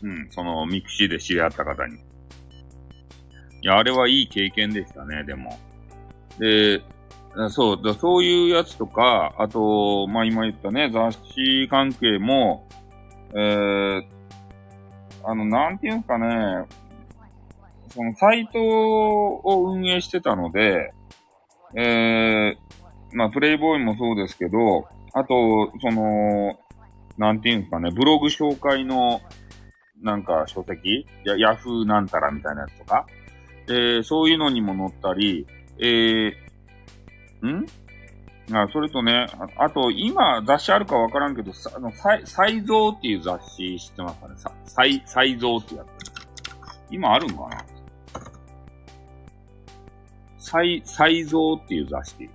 うん、その mixi で知り合った方に。いや、あれはいい経験でしたね、でも。で、そう、だそういうやつとか、あと、まあ今言ったね、雑誌関係も、えー、あの、なんていうんすかね、そのサイトを運営してたので、えー、まあ、プレイボーイもそうですけど、あと、その、なんていうんすかね、ブログ紹介の、なんか書籍？や、ヤフーなんたらみたいなやつとか、えー、そういうのにも載ったり、えー、ん？あ、それとね、ああと、今、雑誌あるかわからんけど、さ、あの、サイ、サイゾーっていう雑誌知ってますかね？さ、サイ、サイゾーってやつ。今あるんかな？サイ、サイゾーっていう雑誌。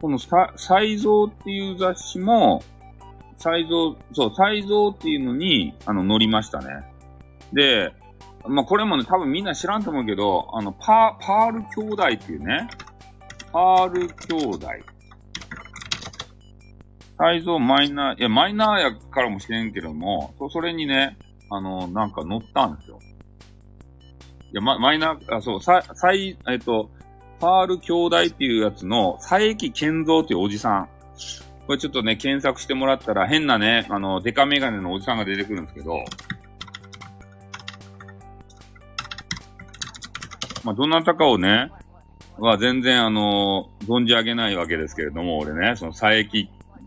このサ、サイゾーっていう雑誌も、サイゾー、そう、サイゾーっていうのに、あの、載りましたね。で、まあ、これもね、多分みんな知らんと思うけど、あの、パー、パール兄弟っていうね、パール兄弟。サイゾーマイナー、いや、マイナーやからもしれんけども、そ、それにね、あの、なんか載ったんですよ。いや、ま、マイナー、あ、そう、さ、さい、えっと、パール兄弟っていうやつの、佐伯健三っていうおじさん。これちょっとね、検索してもらったら変なね、あの、デカメガネのおじさんが出てくるんですけど、まあ、どなたかをね、は全然あの、存じ上げないわけですけれども、俺ね、その佐伯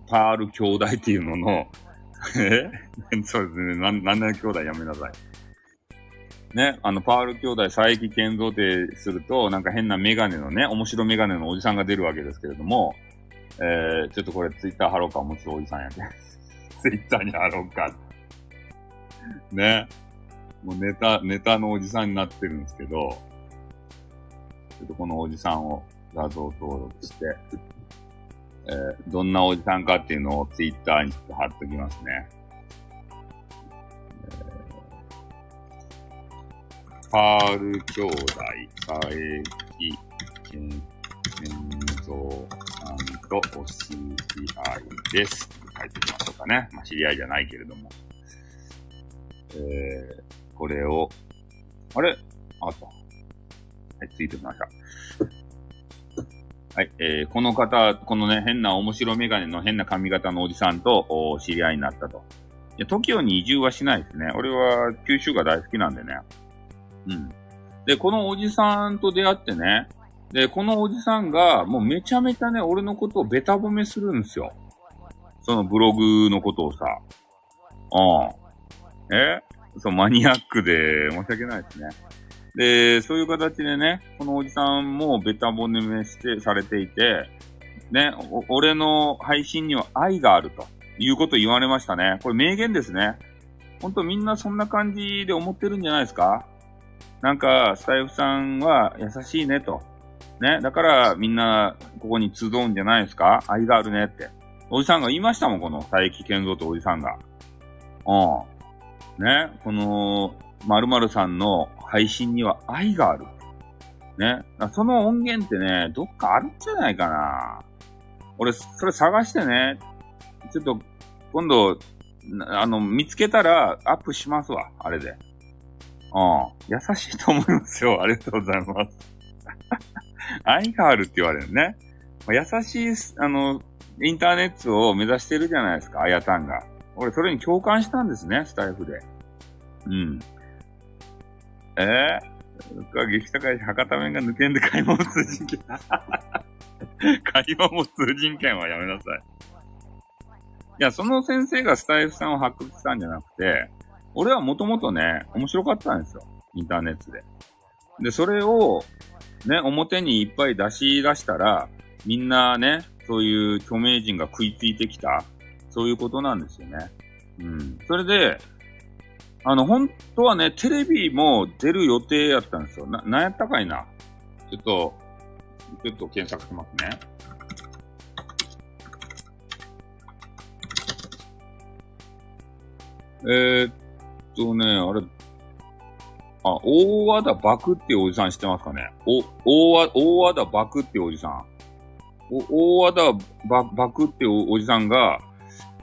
パール兄弟っていうのの、[LAUGHS] え？[LAUGHS] そうですね、なん、なんな兄弟やめなさい。ね、あの、パール兄弟佐伯健三ってすると、なんか変なメガネのね、面白メガネのおじさんが出るわけですけれども、えー、ちょっとこれツイッター貼ろうか、面白いおじさんやけ。[LAUGHS] ツイッターに貼ろうか。ね。もうネタ、ネタのおじさんになってるんですけど、ちょっとこのおじさんを画像登録して、えー、どんなおじさんかっていうのをツイッターにちょっと貼っときますね。えパール兄弟、佐伯健とお知り合いです。書いてみましょうかね。まあ、知り合いじゃないけれども。えー、これを、あれ？あった。はい、ついてきました。はい、えー、この方、このね、変な面白メガネの変な髪型のおじさんとお知り合いになったと。いや、TOKIO に移住はしないですね。俺は九州が大好きなんでね。うん。で、このおじさんと出会ってね、で、このおじさんが、もうめちゃめちゃね、俺のことをベタ褒めするんですよ。そのブログのことをさ。うん。え？そう、マニアックで申し訳ないですね。で、そういう形でね、このおじさんもベタ褒めして、されていて、ね、俺の配信には愛があるということ言われましたね。これ名言ですね。ほんとみんなそんな感じで思ってるんじゃないですか？なんか、スタイフさんは優しいねと。ね。だからみんなここに集うんじゃないですか？愛があるねって。おじさんが言いましたもん、この佐伯健三とおじさんが。うん。ね。この、〇〇さんの配信には愛がある。ね。その音源ってね、どっかあるんじゃないかな。俺、それ探してね、ちょっと、今度、あの、見つけたらアップしますわ、あれで。うん。優しいと思いますよ。ありがとうございます。[LAUGHS] 愛があるって言われるね。優しい、あの、インターネットを目指してるじゃないですか、あやたんが。俺、それに共感したんですね、スタイフで。うん。えー、僕は激高い博多弁が抜けんで買い物通人権。[LAUGHS] 買い物通人権はやめなさい。いや、その先生がスタイフさんを発掘したんじゃなくて、俺はもともとね、面白かったんですよ。インターネットで。で、それを、ね、表にいっぱい出し出したら、みんなね、そういう著名人が食いついてきた。そういうことなんですよね。うん。それで、あの、本当はね、テレビも出る予定やったんですよ。な、なんやったかいな。ちょっと、ちょっと検索しますね。えー、っとね、あれ、あ、大和田爆っていうおじさん知ってますかね？お、大和、大和田爆っていうおじさん。お、大和田爆っておじさんが、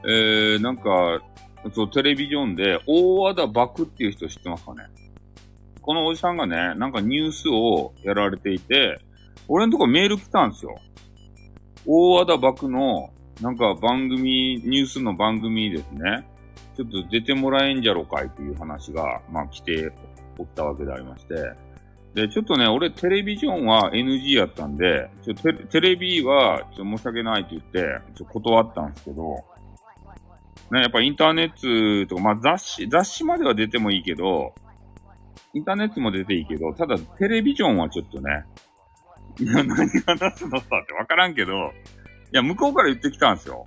えー、なんか、そう、テレビジョンで、大和田爆っていう人知ってますかね？このおじさんがね、なんかニュースをやられていて、俺のとこメール来たんですよ。大和田爆の、なんか番組、ニュースの番組ですね。ちょっと出てもらえんじゃろかいという話が、まあ来ておったわけでありまして。で、ちょっとね、俺テレビジョンは NG やったんで、ちょテテレビはちょっと申し訳ないと言って、ちょっと断ったんですけど、ね、やっぱインターネットとか、まあ雑誌、雑誌までは出てもいいけど、インターネットも出ていいけど、ただテレビジョンはちょっとね、いや、何が出すのさってわからんけど、いや、向こうから言ってきたんですよ。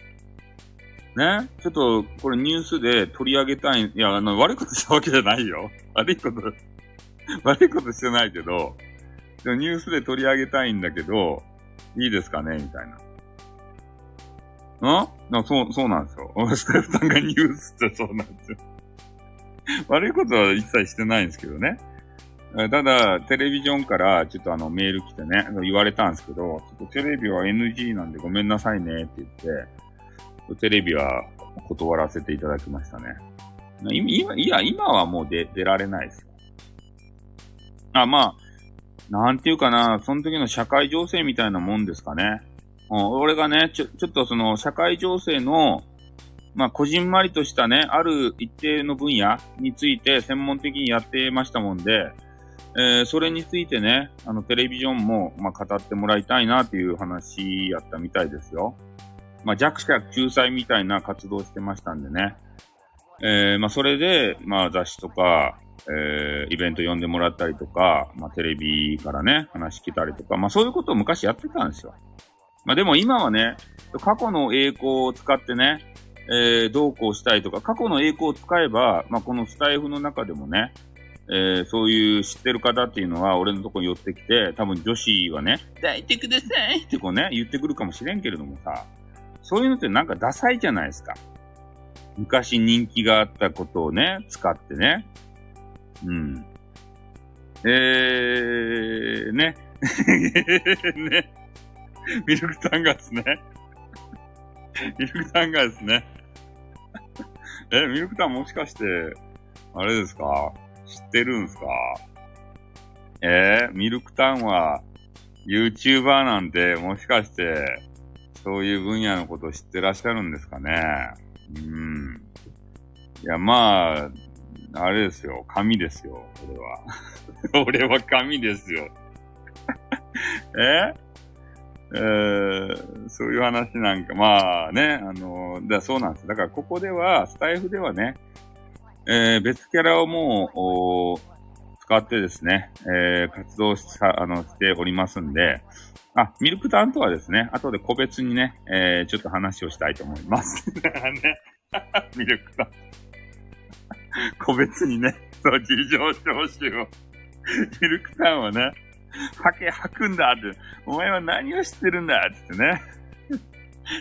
ねちょっと、これニュースで取り上げたい、いや、あの、悪いことしたわけじゃないよ。[LAUGHS] 悪いこと、[LAUGHS] 悪いことしてないけど、でもニュースで取り上げたいんだけど、いいですかね？みたいな。ん？そう、そうなんですよ。[LAUGHS] スタイフさんがニュースってそうなんですよ。悪いことは一切してないんですけどね。ただ、テレビジョンからちょっとあのメール来てね、言われたんですけど、ちょっとテレビは NG なんでごめんなさいねって言って、テレビは断らせていただきましたね。今、いや、今はもう出、出られないですよ。あ、まあ、なんていうかな、その時の社会情勢みたいなもんですかね。うん、俺がね、ちょ、ちょっとその社会情勢のまあ、こじんまりとしたね、ある一定の分野について専門的にやってましたもんで、えー、それについてね、あの、テレビジョンも、まあ、語ってもらいたいなっていう話やったみたいですよ。まあ、弱者救済みたいな活動してましたんでね。えー、まあ、それで、まあ、雑誌とか、えー、イベント呼んでもらったりとか、まあ、テレビからね、話聞いたりとか、まあ、そういうことを昔やってたんですよ。まあ、でも今はね、過去の栄光を使ってね、えー、どうこうしたいとか、過去の栄光を使えば、まあ、このスタイフの中でもね、えー、そういう知ってる方っていうのは俺のとこに寄ってきて、多分女子はね、抱いてくださいってこうね、言ってくるかもしれんけれどもさ、そういうのってなんかダサいじゃないですか。昔人気があったことをね、使ってね。うん。えー、ね。[LAUGHS] ね。ミルクタンガースね。ミルクタンガースね。え、ミルクタンもしかして、あれですか？知ってるんですか？えー、ミルクタンは YouTuber なんてもしかしてそういう分野のことを知ってらっしゃるんですかねうん。いや、まあ、あれですよ。神ですよ。俺は。[LAUGHS] 俺は神ですよ。[LAUGHS] え？えー、そういう話なんか、まあね、あの、だそうなんです。だからここでは、スタイフではね、えー、別キャラをもう、使ってですね、えー、活動しあのしておりますんで、あ、ミルクタンとはですね、後で個別にね、えー、ちょっと話をしたいと思います。ね、[LAUGHS] ミルクタン。個別にね、そう、事情聴取を。ミルクタンはね、ハケ吐くんだって、お前は何を知ってるんだってってね。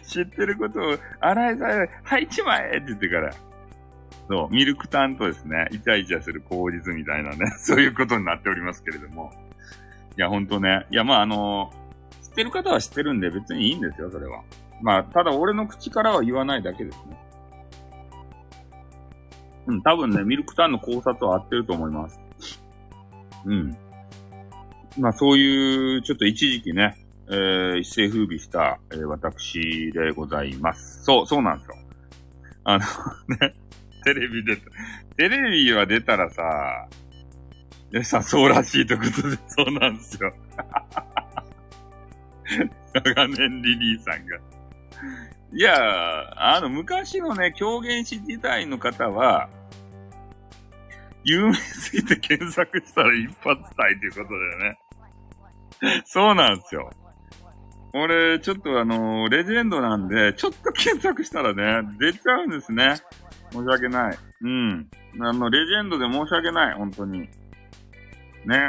知ってることを洗いざらい吐いちまえって言ってから。そう、ミルクタンとですね、イチャイチャする口実みたいなね、そういうことになっておりますけれども。いや、ほんとね。いや、まあ、あの知ってる方は知ってるんで別にいいんですよ、それは。まあ、ただ俺の口からは言わないだけですね。うん、多分ね、ミルクタンの考察は合ってると思います。うん。まあ、そういう、ちょっと一時期ね、えー、一世風靡した、えー、私でございます。そう、そうなんですよ。あの [LAUGHS] ね、テレビ出た。テレビは出たらさ、え、さ、そうらしいということで、そうなんですよ。長年リリーさんが。いや、あの、昔のね、狂言師時代の方は、有名すぎて検索したら一発隊ということだよね。そうなんですよ。俺、ちょっとあの、レジェンドなんで、ちょっと検索したらね、出ちゃうんですね。申し訳ない。うん。あの、レジェンドで申し訳ない、本当に。ね、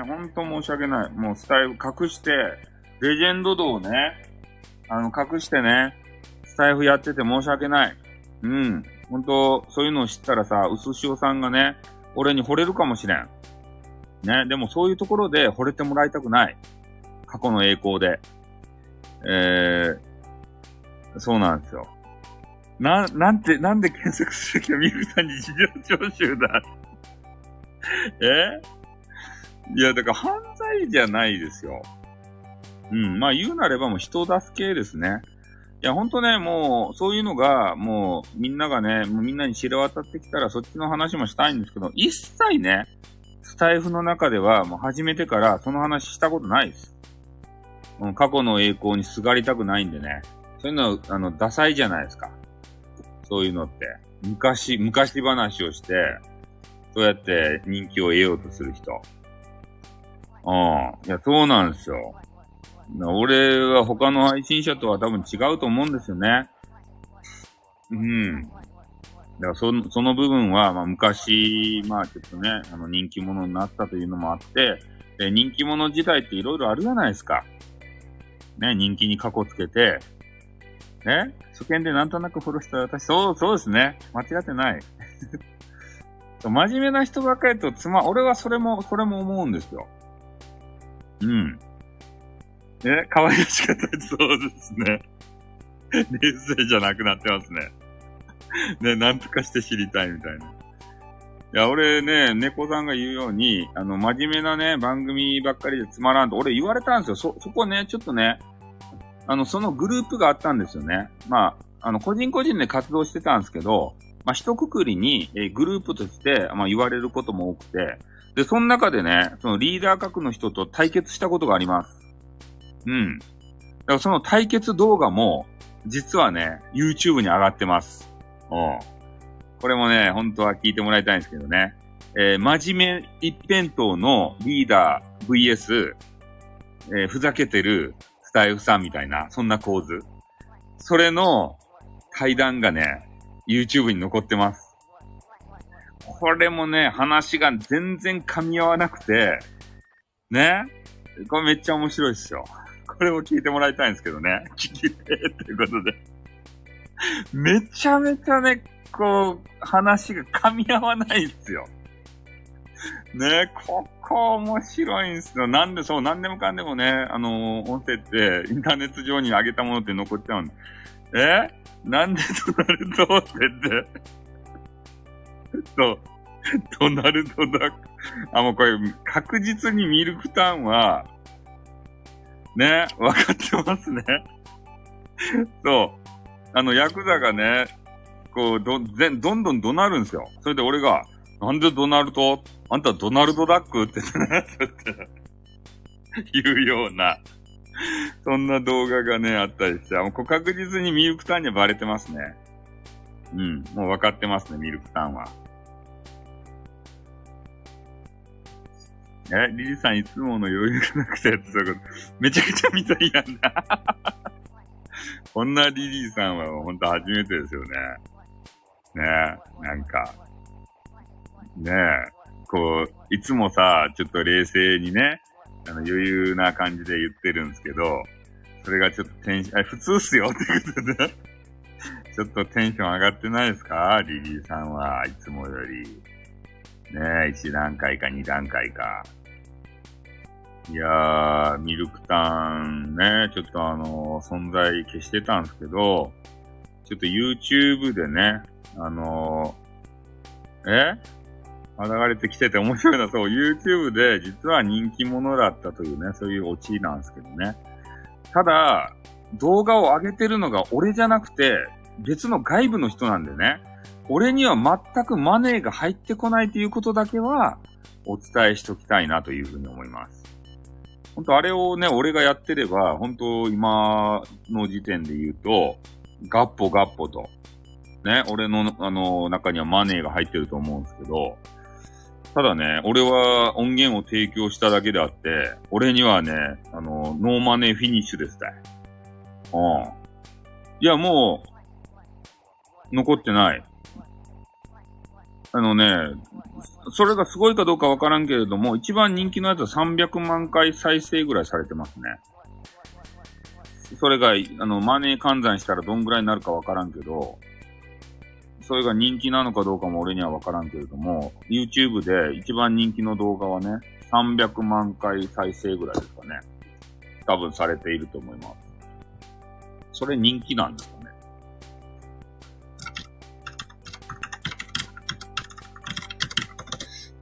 本当申し訳ない。もうスタイル隠して、レジェンド度をね、あの、隠してね、スタイフやってて申し訳ない。うん。本当そういうのを知ったらさ、うすしおさんがね、俺に惚れるかもしれん。ね、でもそういうところで惚れてもらいたくない。過去の栄光で。えー、そうなんですよ。な、なんて、なんで検索するきゃミルさんに事情聴取だ。え？いや、だから犯罪じゃないですよ。うん。まあ言うなればもう人助けですね。いや、ほんとね、もう、そういうのが、もう、みんながね、もうみんなに知れ渡ってきたら、そっちの話もしたいんですけど、一切ね、スタイフの中では、もう始めてから、その話したことないです。もう過去の栄光にすがりたくないんでね。そういうのは、あの、ダサいじゃないですか。そういうのって。昔、昔話をして、そうやって人気を得ようとする人。うん。いや、そうなんですよ。俺は他の配信者とは多分違うと思うんですよね。うん。だからその、その部分は、まあ昔、まあちょっとね、あの人気者になったというのもあって、で人気者時代っていろいろあるじゃないですか。ね、人気に過去つけて、ね、初見でなんとなくフォローした私、そう、そうですね。間違ってない。[LAUGHS] 真面目な人ばっかりとつま、俺はそれも、それも思うんですよ。うん。ね、可愛らしかったですそうですね。冷静じゃなくなってますね。[LAUGHS] ね、なんとかして知りたいみたいな。いや、俺ね、猫さんが言うように、あの、真面目なね、番組ばっかりでつまらんと、俺言われたんですよ。そ、そこね、ちょっとね、あの、そのグループがあったんですよね。まあ、あの、個人個人で活動してたんですけど、まあ、一括りに、えグループとして、まあ、言われることも多くて、で、その中でね、そのリーダー格の人と対決したことがあります。うん。だからその対決動画も、実はね、YouTube に上がってます。うん。これもね、本当は聞いてもらいたいんですけどね。えー、真面目一辺倒のリーダー VS、えー、ふざけてるスタイフさんみたいな、そんな構図。それの対談がね、YouTube に残ってます。これもね、話が全然噛み合わなくて、ね？これめっちゃ面白いっすよ。これを聞いてもらいたいんですけどね。[LAUGHS] 聞きてということで。めちゃめちゃね、こう、話が噛み合わないっすよ。ねここ面白いんすよ。なんでそう、なんでもかんでもね、あのー、音声ってインターネット上に上げたものって残っちゃうんでえ？なんでドナルドって言って。[LAUGHS] そう。ドナルドダック。あ、もうこれ、確実にミルクタンは、ね、わかってますね。そう。あの、ヤクザがね、こう、ど、ぜどんどん怒鳴るんですよ。それで俺が、なんでドナルドあんたドナルドダックってね、って言うような、そんな動画がね、あったりして、もう確実にミルクタンにはバレてますね。うん、もう分かってますね、ミルクタンは。え、リリさんいつもの余裕がなくてやってたこと、めちゃくちゃ見たいやんな。こんなリリーさんはほんと初めてですよね。ねえ、なんか、ねえ、こう、いつもさ、ちょっと冷静にね、あの余裕な感じで言ってるんですけど、それがちょっとテンション、あ、普通っすよってことで、ちょっとテンション上がってないですか？リリーさんはいつもより。ねえ、1段階か2段階か。いやー、ミルクタンね、ちょっとあの、存在消してたんですけど、ちょっと YouTube でね、あのー、え？流れてきてて面白いな、そう、YouTube で実は人気者だったというね、そういうオチなんですけどね。ただ、動画を上げてるのが俺じゃなくて、別の外部の人なんでね。俺には全くマネーが入ってこないということだけはお伝えしときたいなというふうに思います。本当あれをね、俺がやってれば、本当今の時点で言うと、ガッポガッポと、ね、俺の、あの、中にはマネーが入ってると思うんですけど、ただね、俺は音源を提供しただけであって、俺にはね、あの、 no money finish ですたい。うん。いや、もう、残ってない。あのね、それがすごいかどうかわからんけれども、一番人気のやつは300万回再生ぐらいされてますね。それが、あの、マネー換算したらどんぐらいになるかわからんけど、それが人気なのかどうかも俺にはわからんけれども、YouTube で一番人気の動画はね、300万回再生ぐらいですかね。多分されていると思います。それ人気なんですか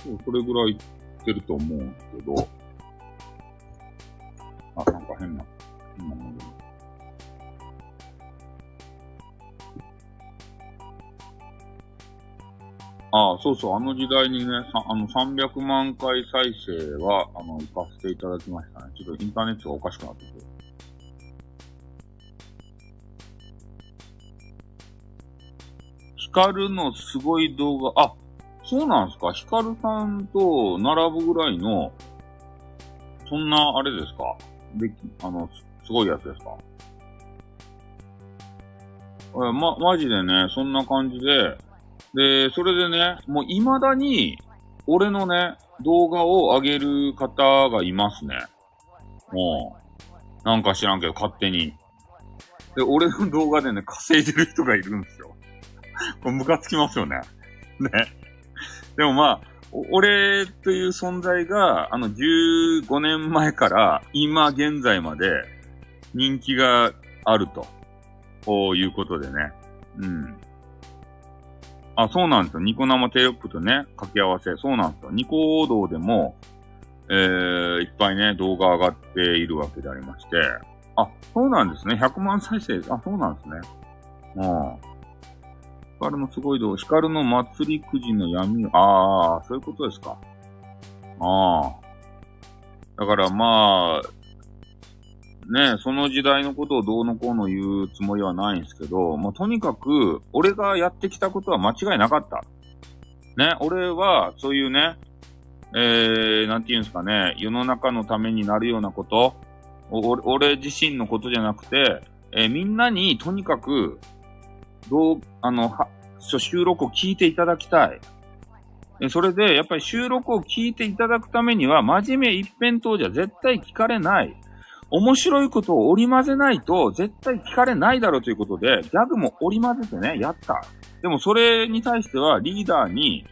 それぐらいいってると思うけど、あ、なんか変な、変なものああ、そうそう、あの時代にね、あの、300万回再生は、あの、行かせていただきましたね。ちょっとインターネットがおかしくなってて。ヒカルのすごい動画、あ、そうなんすか？ヒカルさんと並ぶぐらいの、そんな、あれですか？でき、あの、すすごいやつですか？えま、マジでね、そんな感じで、で、それでね、もう未だに、俺のね、動画を上げる方がいますね。もう、なんか知らんけど、勝手に。で、俺の動画でね、稼いでる人がいるんですよ。これムカつきますよね。ね。でもまあ、俺という存在が、あの、15年前から今現在まで人気があると。こういうことでね。うん。あ、そうなんですよ。ニコ生テロップとね、掛け合わせ。そうなんですよ。ニコ王道でも、えー、いっぱいね、動画上がっているわけでありまして。あ、そうなんですね。100万再生。あ、そうなんですね。うん。ヒカルのすごい動画。ヒカルの祭りくじの闇ああ、そういうことですか。ああ。だからまあ、ね、その時代のことをどうのこうの言うつもりはないんですけど、まあ、とにかく、俺がやってきたことは間違いなかった。ね、俺は、そういうね、えー、なんて言うんですかね、世の中のためになるようなこと、俺自身のことじゃなくて、えー、みんなにとにかく、どう、あの、は、収録を聞いていただきたい。それで、やっぱり収録を聞いていただくためには、真面目一辺倒じゃ絶対聞かれない。面白いことを織り交ぜないと絶対聞かれないだろうということで、ギャグも織り交ぜてね、やった。でもそれに対してはリーダーに、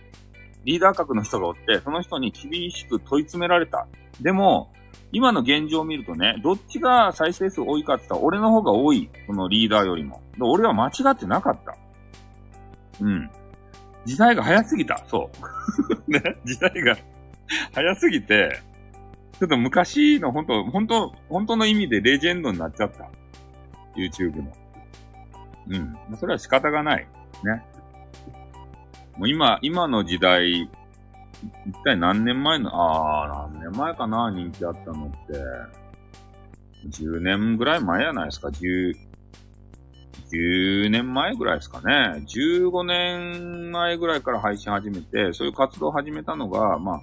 リーダー格の人がおって、その人に厳しく問い詰められた。でも、今の現状を見るとね、どっちが再生数多いかって言ったら俺の方が多い。そのリーダーよりも。俺は間違ってなかった。うん。時代が早すぎた。そう。[LAUGHS] ね？時代が早すぎて、ちょっと昔の本当、本当、本当の意味でレジェンドになっちゃった。YouTube の。うん。それは仕方がない。ね？もう今、今の時代、一体何年前の、ああ、何年前かな、人気あったのって。10年ぐらい前やないですか、10、10年前ぐらいですかね。15年前ぐらいから配信始めて、そういう活動を始めたのが、まあ、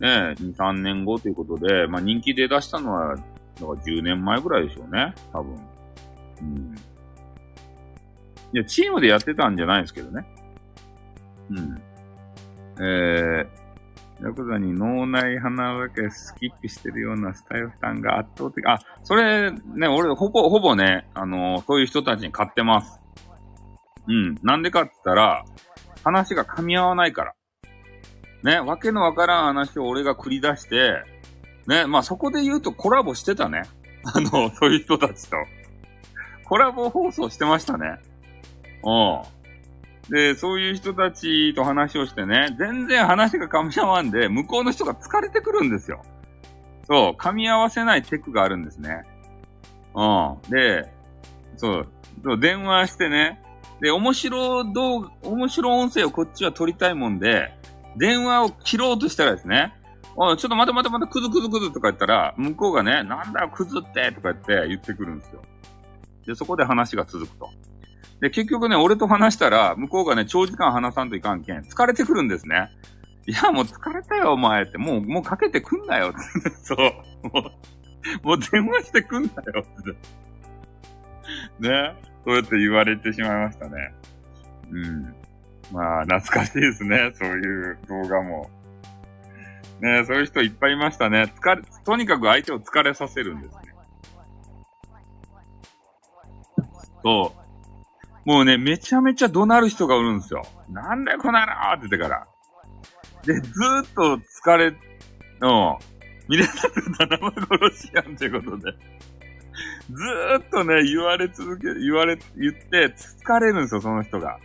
ね、2、3年後ということで、まあ人気で出したのは、だから10年前ぐらいでしょうね、多分。うん。いや、チームでやってたんじゃないですけどね。うん。えー、ヤクザに脳内花分けスキップしてるようなスタイル負担が圧倒的。あ、それね、俺ほぼ、ほぼね、あのー、そういう人たちに買ってます。うん。なんでかって言ったら、話が噛み合わないから。ね、わけのわからん話を俺が繰り出して、ね、まあそこで言うとコラボしてたね。[LAUGHS] あの、そういう人たちと。コラボ放送してましたね。うん。で、そういう人たちと話をしてね、全然話が噛み合わんで、向こうの人が疲れてくるんですよ。そう、噛み合わせないテクがあるんですね。うん。で、そう、そう電話してね、で、面白動画、面白音声をこっちは撮りたいもんで、電話を切ろうとしたらですね、おい、ちょっと待て待て待て、クズクズクズとか言ったら、向こうがね、なんだよ、クズってとか言って言ってくるんですよ。で、そこで話が続くと。で、結局ね、俺と話したら、向こうがね、長時間話さんといかんけん、疲れてくるんですね。いや、もう疲れたよ、お前って。もう、もうかけてくんなよって。[LAUGHS] そう。もう、もう電話してくんなよって。ね。そうやって言われてしまいましたね。うん。まあ、懐かしいですね。そういう動画も。ねそういう人いっぱいいましたね。疲れ、とにかく相手を疲れさせるんですね。そう。もうね、めちゃめちゃ怒鳴る人がおるんですよ。なんだよ、この野郎って言ってから。で、ずーっと疲れ、うん。見れなくった生殺しやんってことで。ずーっとね、言われ続け、言われ、言って、疲れるんですよ、その人が。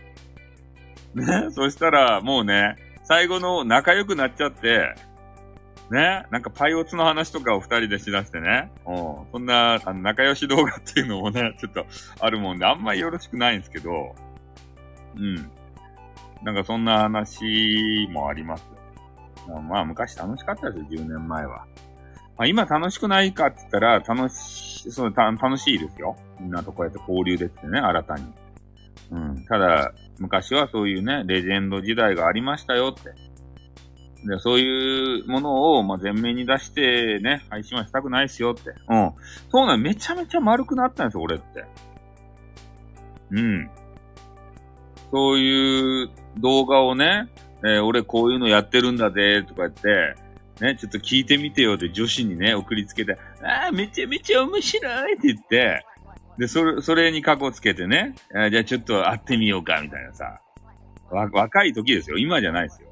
ね、そしたら、もうね、最後の仲良くなっちゃって、ね、なんかパイオツの話とかを二人でしだしてね、うん、そんな、あの、仲良し動画っていうのもね、[LAUGHS] ちょっとあるもんで、あんまりよろしくないんですけど、うん。なんかそんな話もありますよ。まあ、昔楽しかったですよ、10年前は。まあ、今楽しくないかって言ったら、楽し、そう、た、楽しいですよ。みんなとこうやって交流できてね、新たに。うん。ただ、昔はそういうね、レジェンド時代がありましたよって。で、そういうものを、まあ、前面に出してね、配信はしたくないですよって。うん。そうなんめちゃめちゃ丸くなったんですよ、俺って。うん。そういう動画をね、えー、俺こういうのやってるんだぜ、とか言って、ね、ちょっと聞いてみてよって女子にね、送りつけて、ああ、めちゃめちゃ面白いって言って、で、それ、それに過去つけてね、じゃあちょっと会ってみようか、みたいなさ。わ、若い時ですよ。今じゃないですよ。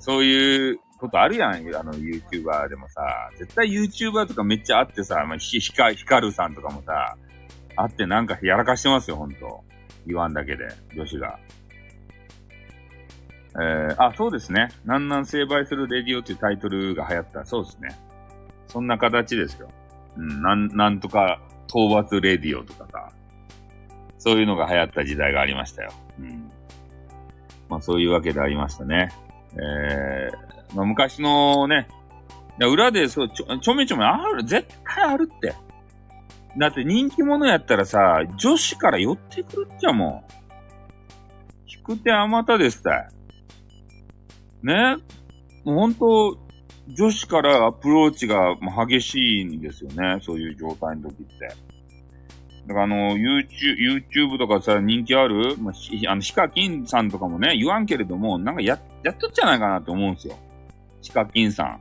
そういうことあるやん、あの、YouTuber でもさ。絶対 YouTuber とかめっちゃあってさ、まあ、ひ、ひか、ひかるさんとかもさ、あってなんかやらかしてますよ、ほんと。言わんだけで、女子が。えー、あ、そうですね。なんなん成敗するレディオっていうタイトルが流行った。そうですね。そんな形ですよ。うん、なん、なんとか、討伐レディオとかさ。そういうのが流行った時代がありましたよ。うん。まあそういうわけでありましたね。えー、まあ、昔のね、裏でそうちょ、ちょめちょめある、絶対あるって。だって人気者やったらさ、女子から寄ってくるっちゃもん。引く手あまたですたい。ね？もう本当、女子からアプローチが激しいんですよね。そういう状態の時って。だからあの、YouTube、YouTube とかさ、人気ある、まあ、あの、ヒカキンさんとかもね、言わんけれども、なんかや、やっとっちゃないかなって思うんですよ。ヒカキンさん。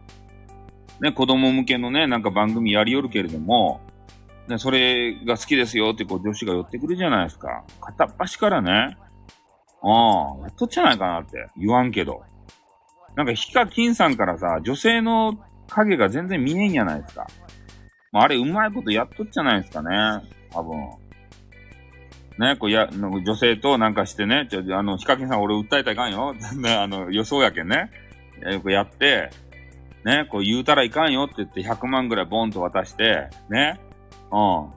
ね、子供向けのね、なんか番組やりよるけれども、ね、それが好きですよってこう女子が寄ってくるじゃないですか。片っ端からね。ああ、やっとっちゃないかなって言わんけど。なんかヒカキンさんからさ、女性の影が全然見えんやないですか。まあ、あれうまいことやっとっちゃないですかね。多分。ね、こうや、女性となんかしてね、ちょ、あの、ヒカキンさん俺訴えたいかんよ。[LAUGHS] あの、予想やけんね。よくやって、ね、こう言うたらいかんよって言って100万ぐらいボンと渡して、ね。うん。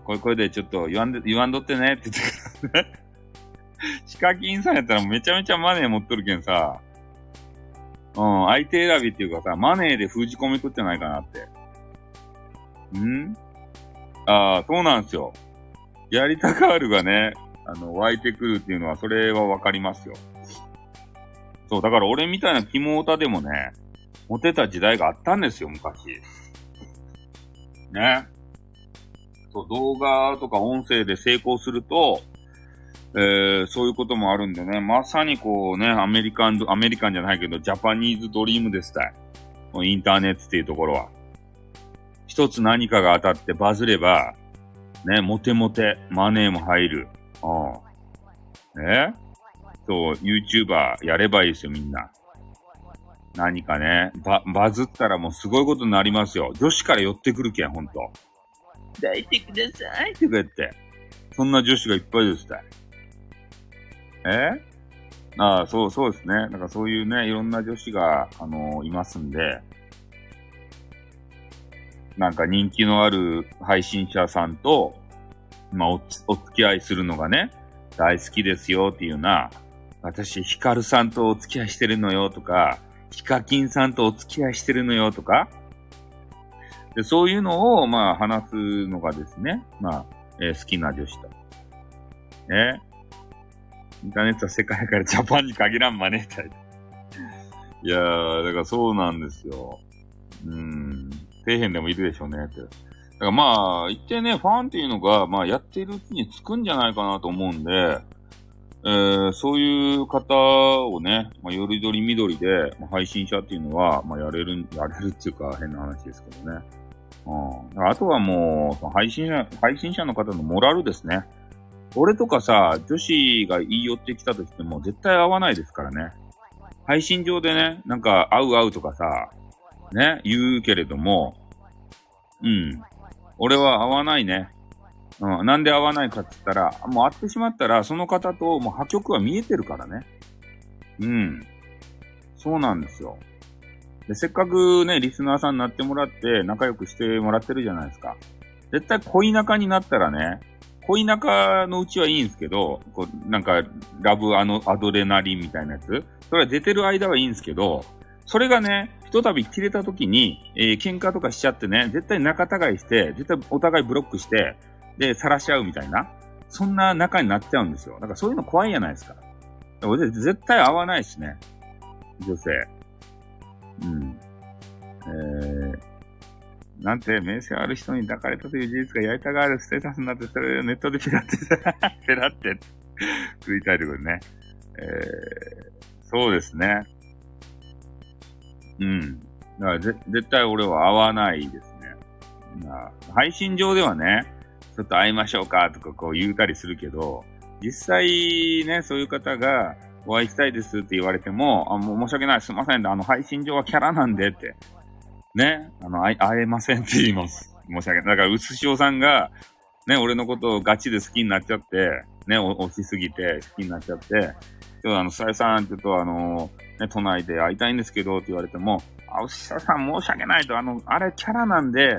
これ、これでちょっと言わんで、言わんどってねって言ってね。[LAUGHS] ヒカキンさんやったらめちゃめちゃマネー持っとるけんさ、うん、相手選びっていうかさ、マネーで封じ込めくってないかなって。ん？ああ、そうなんですよ。やりたがるがね、あの、湧いてくるっていうのは、それはわかりますよ。そう、だから俺みたいな肝オタでもね、モテた時代があったんですよ、昔。ね。そう、動画とか音声で成功すると、えー、そういうこともあるんでね、まさにこうね、アメリカン、アメリカンじゃないけど、ジャパニーズドリームですたい。インターネットっていうところは。一つ何かが当たってバズれば、ね、モテモテ、マネーも入る。うん。ねそう、YouTuber やればいいですよ、みんな。何かね、バ、バズったらもうすごいことになりますよ。女子から寄ってくるけん、ほんと。抱いてくださいって言って。そんな女子がいっぱいですたい。え？ああ、そう、そうですね。だかそういうね、いろんな女子が、あのー、いますんで、なんか人気のある配信者さんと、まあお、お付き合いするのがね、大好きですよっていうな、私、ヒカルさんとお付き合いしてるのよとか、ヒカキンさんとお付き合いしてるのよとか、でそういうのを、まあ、話すのがですね、まあ、えー、好きな女子と。ね。インターネットは世界からジャパンに限らんマネータイ。いやー、だからそうなんですよ。うん。底辺でもいるでしょうね、って。だからまあ、一定ね、ファンっていうのが、まあ、やってるうちにつくんじゃないかなと思うんで、えー、そういう方をね、まあ、よりどりみどりで、まあ、配信者っていうのは、まあ、やれる、やれるっていうか変な話ですけどね。うん、あとはもう、配信者、配信者の方のモラルですね。俺とかさ、女子が言い寄ってきたとしても絶対会わないですからね。配信上でね、なんか会う会うとかさ、ね、言うけれども、うん。俺は会わないね。うん。なんで会わないかって言ったら、もう会ってしまったら、その方ともう破局は見えてるからね。うん。そうなんですよ。で、せっかくね、リスナーさんになってもらって、仲良くしてもらってるじゃないですか。絶対恋仲になったらね、恋仲のうちはいいんですけど、こう、なんか、ラブあの、アドレナリンみたいなやつ。それは出てる間はいいんですけど、それがね、ひとたび切れた時に、えー、喧嘩とかしちゃってね、絶対仲違いして、絶対お互いブロックして、で、晒し合うみたいな、そんな仲になっちゃうんですよ。だからそういうの怖いじゃないですか。俺絶対合わないしね。女性。うん。えー、なんて、名声ある人に抱かれたという事実がやりたがるステータスになって、それをネットでペラって、[LAUGHS] ペラって、食いたいところね。えー、そうですね。うん。だから絶対俺は会わないですね。まあ、配信上ではね、ちょっと会いましょうかとかこう言うたりするけど、実際ね、そういう方が、お会いしたいですって言われても、あ、もう申し訳ない、すいません、あの、配信上はキャラなんでって、ね、あの、会えませんって言います。申し訳ない。だから、うすしおさんが、ね、俺のことをガチで好きになっちゃって、ね、押しすぎて好きになっちゃって、今日あの、さえさん、ちょっとあの、ね、都内で会いたいんですけどって言われても、あ、牛田さん申し訳ないと、あの、あれキャラなんで、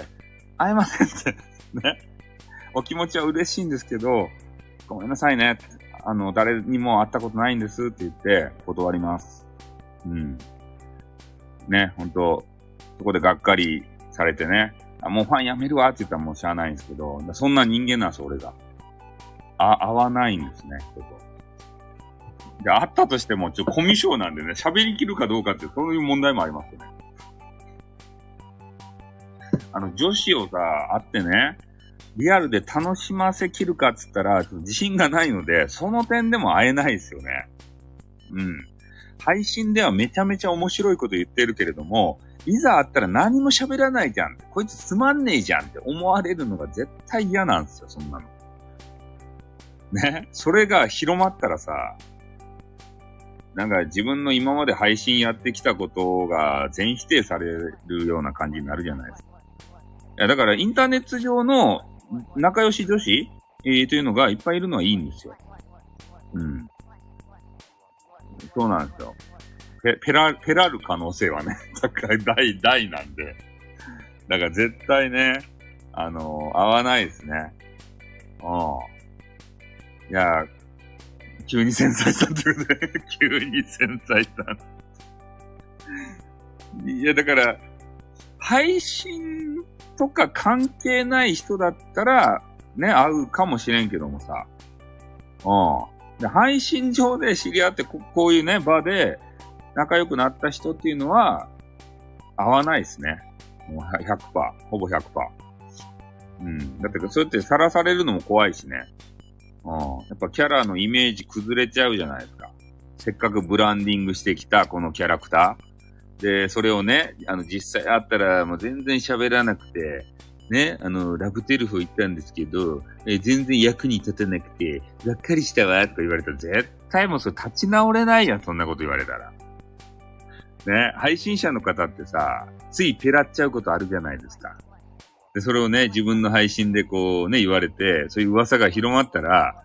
会えませんって [LAUGHS] ね。お気持ちは嬉しいんですけど、ごめんなさいね。あの、誰にも会ったことないんですって言って断ります。うん。ね、ほんと、そこでがっかりされてね、あもうファンやめるわって言ったらもうしゃあないんですけど、そんな人間なんです、俺が。あ、合わないんですね、人と。で、あったとしても、ちょ、コミュ障なんでね、喋りきるかどうかって、そういう問題もありますよね。[LAUGHS] あの、女子をさ、会ってね、リアルで楽しませきるかっつったら、自信がないので、その点でも会えないですよね。うん。配信ではめちゃめちゃ面白いこと言ってるけれども、いざ会ったら何も喋らないじゃん。こいつつまんねえじゃんって思われるのが絶対嫌なんですよ、そんなの。ね。それが広まったらさ、なんか自分の今まで配信やってきたことが全否定されるような感じになるじゃないですか。いや、だからインターネット上の仲良し女子、えー、というのがいっぱいいるのはいいんですよ。うん。そうなんですよ。ペ、ペラ、ペラる可能性はね、[LAUGHS] 高い、大、大なんで。だから絶対ね、あのー、合わないですね。うん。いや、急に繊細さんってことで、[LAUGHS] 急に繊細さん。いや、だから、配信とか関係ない人だったら、ね、会うかもしれんけどもさ。うん。で配信上で知り合ってこ、こういうね、場で仲良くなった人っていうのは、会わないですね。もう100%。ほぼ100%。うん。だって、そうやってさらされるのも怖いしね。うん。やっぱキャラのイメージ崩れちゃうじゃないですか。せっかくブランディングしてきたこのキャラクター。で、それをね、あの、実際会ったらもう全然喋らなくて、ね、あの、ラブテルフ行ったんですけど、え、全然役に立てなくて、がっかりしたわ、とか言われたら絶対もうそれ立ち直れないやん、そんなこと言われたら。ね、配信者の方ってさ、ついペラっちゃうことあるじゃないですか。で、それをね、自分の配信でこうね、言われて、そういう噂が広まったら、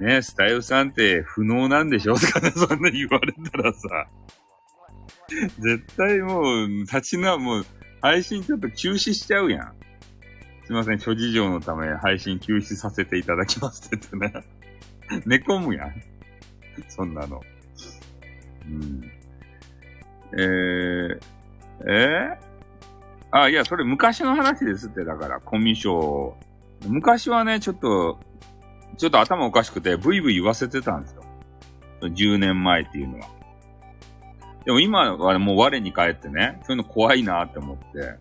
ね、スタイルさんって不能なんでしょ？[LAUGHS] とかね、そんな言われたらさ、絶対もう、立ちな、もう、配信ちょっと休止しちゃうやん。すいません、諸事情のため配信休止させていただきますって言ってね。[LAUGHS] 寝込むやん。そんなの。うん。えー、えー、あ、いや、それ昔の話ですって、だから、コミュ障。昔はね、ちょっと、ちょっと頭おかしくて、ブイブイ言わせてたんですよ。10年前っていうのは。でも今はもう我に返ってね、そういうの怖いなって思って。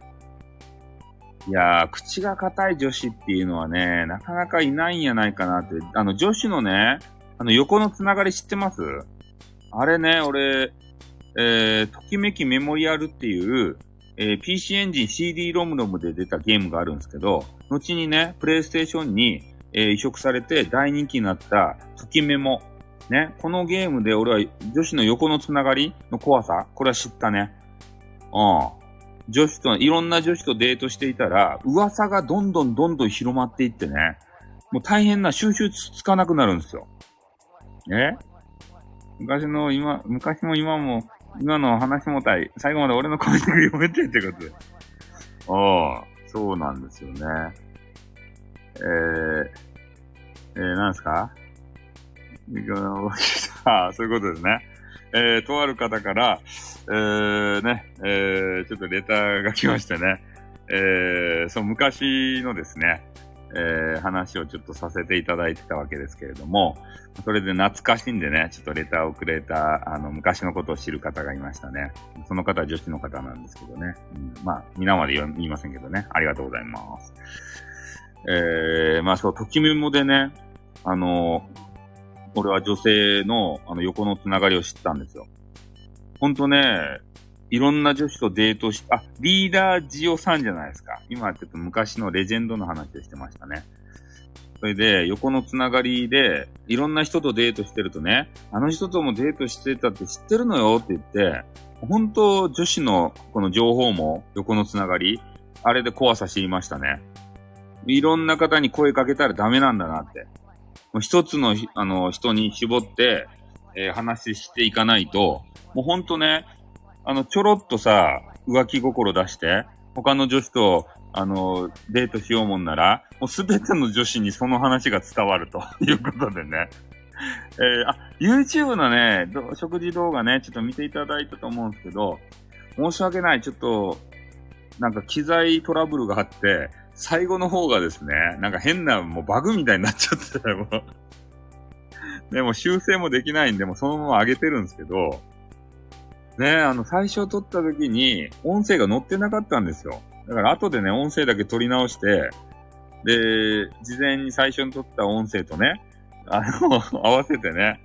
いやー、口が硬い女子っていうのはね、なかなかいないんやないかなって。あの、女子のね、あの、横のつながり知ってます？あれね、俺、えー、ときめきメモリアルっていう、えー、PC エンジン CD ロムロムで出たゲームがあるんですけど、後にね、プレイステーションに、えー移植されて大人気になったときメモ。ね。このゲームで俺は女子の横のつながりの怖さ、これは知ったね。うん。女子と、いろんな女子とデートしていたら、噂がどんどんどんどん広まっていってね。もう大変な収集つつかなくなるんですよ。え昔の今、昔も今も、今の話もたい、最後まで俺のコメントが読めてってことで。ああ、そうなんですよね。えー、えー、なんですか？ああ、[LAUGHS] そういうことですね。えー、とある方から、えー、ね、えー、ちょっとレターが来ましてね、えー、そう、昔のですね、えー、話をちょっとさせていただいてたわけですけれども、それで懐かしんでね、ちょっとレターをくれた、あの、昔のことを知る方がいましたね。その方は女子の方なんですけどね。うん、まあ、皆まで言いませんけどね。ありがとうございます。えー、まあそう、ときメモでね、あの、俺は女性の、あの、横のつながりを知ったんですよ。ほんとね、いろんな女子とデートし、あ、リーダージオさんじゃないですか。今ちょっと昔のレジェンドの話をしてましたね。それで、横のつながりで、いろんな人とデートしてるとね、あの人ともデートしてたって知ってるのよって言って、本当女子のこの情報も横のつながり、あれで怖さ知りましたね。いろんな方に声かけたらダメなんだなって。もう一つのあの人に絞って、えー話していかないと、もうほんとね、あの、ちょろっとさ、浮気心出して、他の女子と、あの、デートしようもんなら、もうすべての女子にその話が伝わると [LAUGHS] いうことでね。えーあ、YouTube のね、食事動画ね、ちょっと見ていただいたと思うんですけど、申し訳ない、ちょっと、なんか機材トラブルがあって、最後の方がですね、なんか変なもうバグみたいになっちゃってたよ、もう。でも修正もできないんで、もうそのまま上げてるんですけど、ねあの、最初撮った時に音声が載ってなかったんですよ。だから後でね、音声だけ撮り直して、で、事前に最初に撮った音声とね、あの、[LAUGHS] 合わせてね、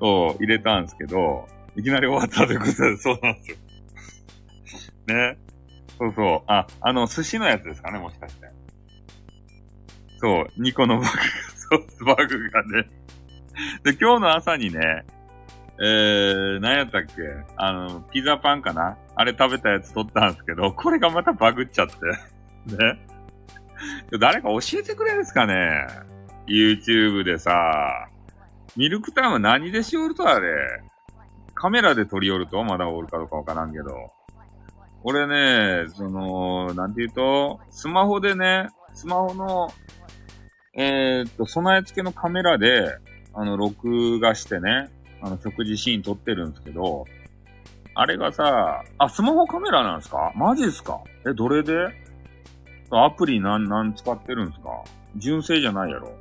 そう、入れたんですけど、いきなり終わったということで、そうなんですよ。ね。そうそう。あ、あの、寿司のやつですかね、もしかして。そう、2個のバグが、[LAUGHS] そう、バグがね。で、今日の朝にね、えー、何やったっけ？あの、ピザパンかな？あれ食べたやつ撮ったんですけど、これがまたバグっちゃって。[LAUGHS] ね。誰か教えてくれるんですかね ?YouTube でさ、ミルクタイム何でしおるとあれ？カメラで撮り寄るとまだおるかどうかわからんけど。俺ね、その、なんて言うと、スマホでね、スマホの、えーっと、備え付けのカメラで、あの、録画してね、あの、食事シーン撮ってるんですけど、あれがさ、あ、スマホカメラなんですか？マジっすか？え、どれで？アプリなん、なん使ってるんですか？純正じゃないやろ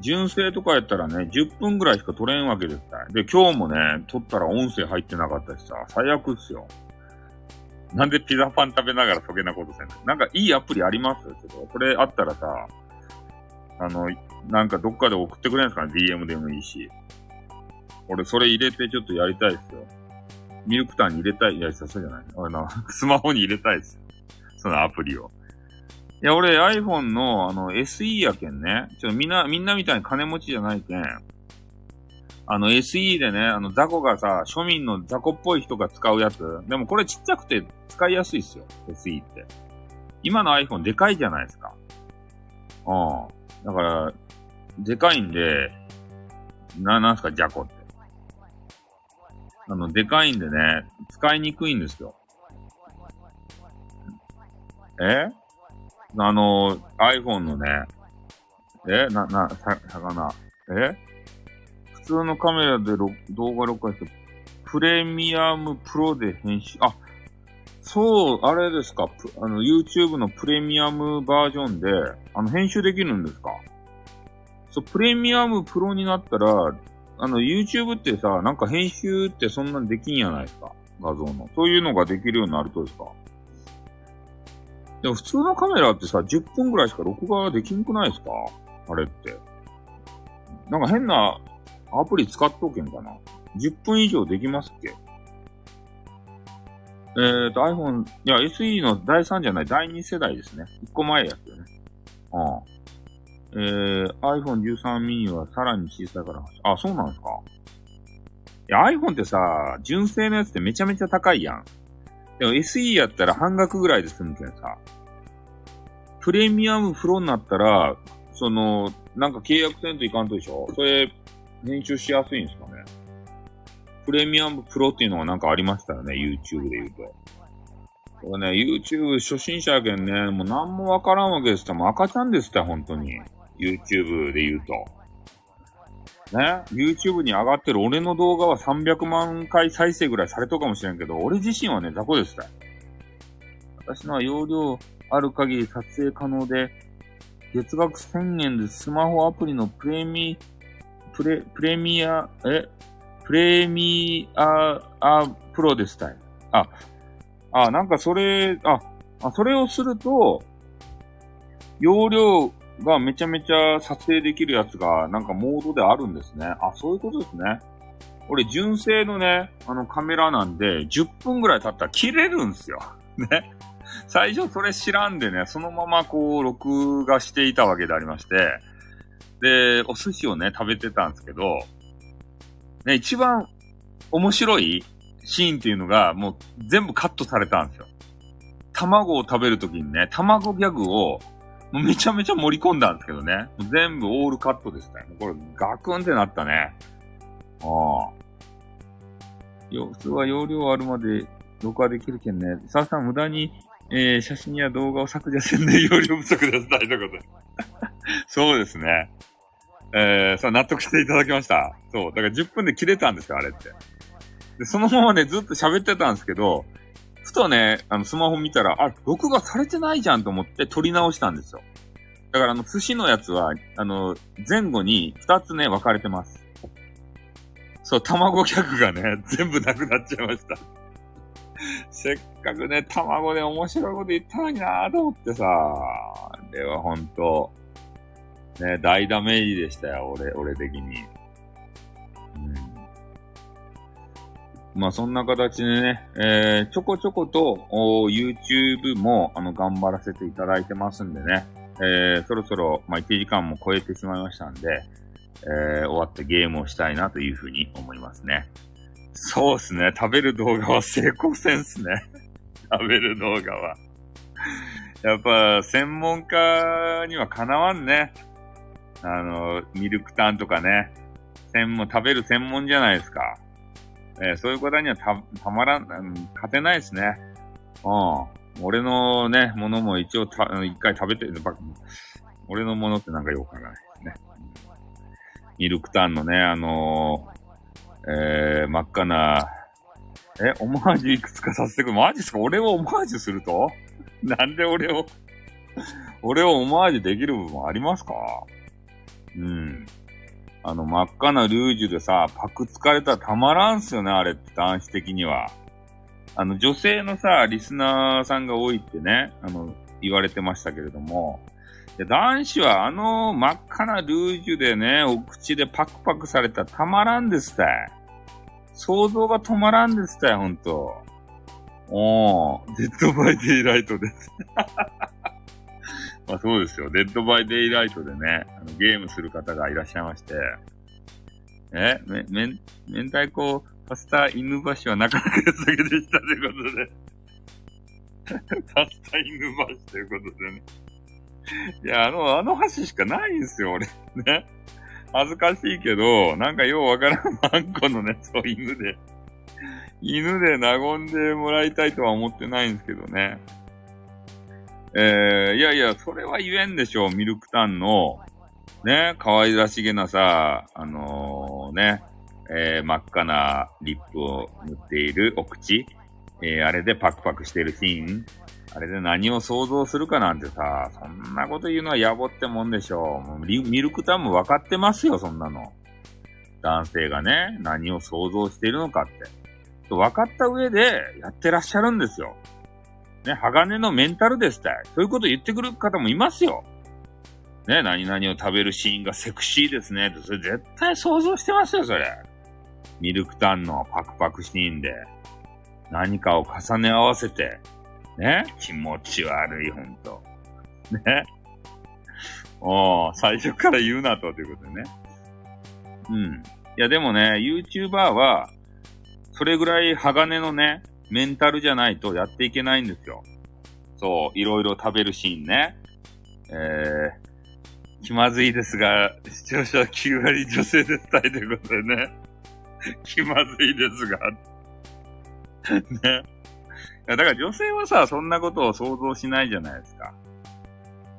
純正とかやったらね、10分ぐらいしか撮れんわけですから。で、今日もね、撮ったら音声入ってなかったしさ、最悪っすよ。なんでピザパン食べながらそげなことせんの？なんかいいアプリあります？けど、これあったらさ、あの、なんかどっかで送ってくれんすかね ?DM でもいいし。俺それ入れてちょっとやりたいっすよ。ミルクタンに入れたい。いや、そうじゃない。あの、[LAUGHS] スマホに入れたいっす。そのアプリを。いや、俺 iPhone のあの SE やけんね。ちょみんな、みんなみたいに金持ちじゃないけん。あの SE でね、あの雑魚がさ、庶民の雑魚っぽい人が使うやつ。でもこれちっちゃくて使いやすいっすよ。SE って。今の iPhone でかいじゃないですか。うん。だから、でかいんで、な、なんすか、ジャコって。あの、でかいんでね、使いにくいんですよ。え？あの、iPhone のね、え？な、な、魚。え？普通のカメラで動画録画して、プレミアムプロで編集、あ、そう、あれですか、あの、YouTube のプレミアムバージョンで、あの、編集できるんですか？そう、プレミアムプロになったら、あの、YouTube ってさ、なんか編集ってそんなんできんやないですか？画像の。そういうのができるようになるとですか？でも普通のカメラってさ、10分ぐらいしか録画できんくないですか？あれって。なんか変なアプリ使っとけんかな ?10 分以上できますっけ？えーと、iPhone、いや、SE の第3じゃない、第2世代ですね。1個前やつよね。うん。えー、iPhone 13 mini はさらに小さいから、あ、そうなんですかいや、iPhone ってさ、純正のやつってめちゃめちゃ高いやん。でも SE やったら半額ぐらいで済むけどさ。プレミアムプロになったら、その、なんか契約せんといかんとでしょそれ、編集しやすいんですかねプレミアムプロっていうのがなんかありましたよね、YouTube で言うと。これね、YouTube 初心者やけんね、もう何もわからんわけですって、もう赤ちゃんですって、本当に。YouTube で言うと。ね、YouTube に上がってる俺の動画は300万回再生ぐらいされとかもしれんけど、俺自身はね、雑魚ですって。私のは容量ある限り撮影可能で、月額1000円でスマホアプリのプレミ、プレ、プレミア、え？プレミア、あ、プロですたい。あ、あ、なんかそれ、あ、あそれをすると、容量がめちゃめちゃ撮影できるやつが、なんかモードであるんですね。あ、そういうことですね。俺、純正のね、あのカメラなんで、10分ぐらい経ったら切れるんすよ。[LAUGHS] ね。最初それ知らんでね、そのままこう、録画していたわけでありまして、で、お寿司をね、食べてたんですけど、ね、一番面白いシーンっていうのが、もう全部カットされたんですよ。卵を食べるときにね、卵ギャグを、めちゃめちゃ盛り込んだんですけどね。全部オールカットでしたね。これ、ガクンってなったね。ああ。よ、普通は容量あるまで録画できるけんね。さあさん無駄にえー、写真や動画を削除せんで容量不足です。大丈夫です。[LAUGHS] そうですね。えー、さ納得していただきました。そう。だから10分で切れたんですよ、あれって。で、そのままね、ずっと喋ってたんですけど、ふとね、あの、スマホ見たら、あ、録画されてないじゃんと思って撮り直したんですよ。だからあの、寿司のやつは、あの、前後に2つね、分かれてます。そう、卵客がね、全部なくなっちゃいました。[LAUGHS] せっかくね、卵で面白いこと言ったのになぁと思ってさ、ではほんと、ね、大ダメージでしたよ、俺、俺的に。まあそんな形でね、えー、ちょこちょことお、YouTube も、あの、頑張らせていただいてますんでね、えー、そろそろ、まあ1時間も超えてしまいましたんで、えー、終わってゲームをしたいなというふうに思いますね。そうっすね。食べる動画は成功せんすね。[LAUGHS] 食べる動画は。やっぱ、専門家にはかなわんね。あの、ミルクタンとかね。専門、食べる専門じゃないですか。えー、そういう方にはた、たまらん、勝てないですね。うん。俺のね、ものも一応た、一回食べて、俺のものってなんかよくわからないですね。ミルクタンのね、あのえー、真っ赤な、え、オマージュいくつかさせてくる。マジっすか？俺をオマージュすると？なんで俺を俺をオマージュできる部分ありますか？うん。あの、真っ赤なルージュでさ、パクつかれたらたまらんすよね、あれって男子的には。あの、女性のさ、リスナーさんが多いってね、あの、言われてましたけれども、男子はあの真っ赤なルージュでね、お口でパクパクされたらたまらんですたい。想像が止まらんですたよ、ほんと。おー、デッドバイデイライトです。まあそうですよ。デッドバイデイライトでね、あのゲームする方がいらっしゃいまして、えめ、めん、明太子パスタ犬橋はなかなかやつだけでしたということで。[LAUGHS] パスタ犬橋ということでね。いや、あの、あの橋しかないんですよ、俺。ね。恥ずかしいけど、なんかようわからんあんこのね、そう犬で、犬で和んでもらいたいとは思ってないんですけどね。えー、いやいや、それは言えんでしょう、ミルクタンの、ね、可愛らしげなさ、あのー、ね、えー、真っ赤なリップを塗っているお口、えー、あれでパクパクしてるシーン、あれで何を想像するかなんてさ、そんなこと言うのは野暮ってもんでしょう。もうミルクタンも分かってますよ、そんなの。男性がね、何を想像しているのかって。分かった上でやってらっしゃるんですよ。ね、鋼のメンタルですたい。そういうこと言ってくる方もいますよ。ね、何々を食べるシーンがセクシーですね。それ絶対想像してますよ、それ。ミルクタンのパクパクシーンで。何かを重ね合わせて、ね気持ち悪い、ほんと。ねお最初から言うなと、ということでね。うん。いや、でもね、YouTuber は、それぐらい鋼のね、メンタルじゃないとやっていけないんですよ。そう、いろいろ食べるシーンね。えー、気まずいですが、視聴者9割女性で伝えということでね。[LAUGHS] 気まずいですが。[LAUGHS] ね。だから女性はさ、そんなことを想像しないじゃないですか。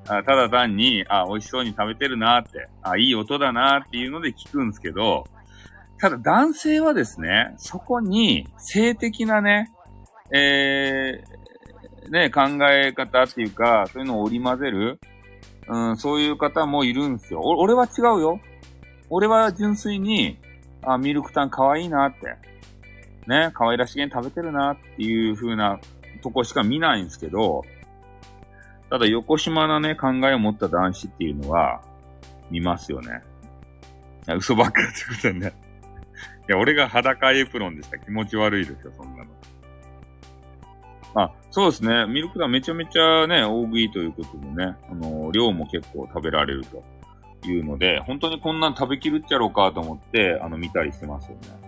あただ単に、あ、美味しそうに食べてるなって、あ、いい音だなっていうので聞くんですけど、ただ男性はですね、そこに性的なね、えー、ね、考え方っていうか、そういうのを織り交ぜる、うん、そういう方もいるんですよ。俺は違うよ。俺は純粋に、あ、ミルクタン可愛いなって。ね、可愛らしげに食べてるなっていう風なとこしか見ないんですけど、ただ横島なね、考えを持った男子っていうのは、見ますよね。嘘ばっかってことでね。いや、俺が裸エプロンでした気持ち悪いですよ、そんなの。あ、そうですね。ミルクダめちゃめちゃね、大食いということでね、あの、量も結構食べられるというので、本当にこんなん食べきるっちゃろうかと思って、あの、見たりしてますよね。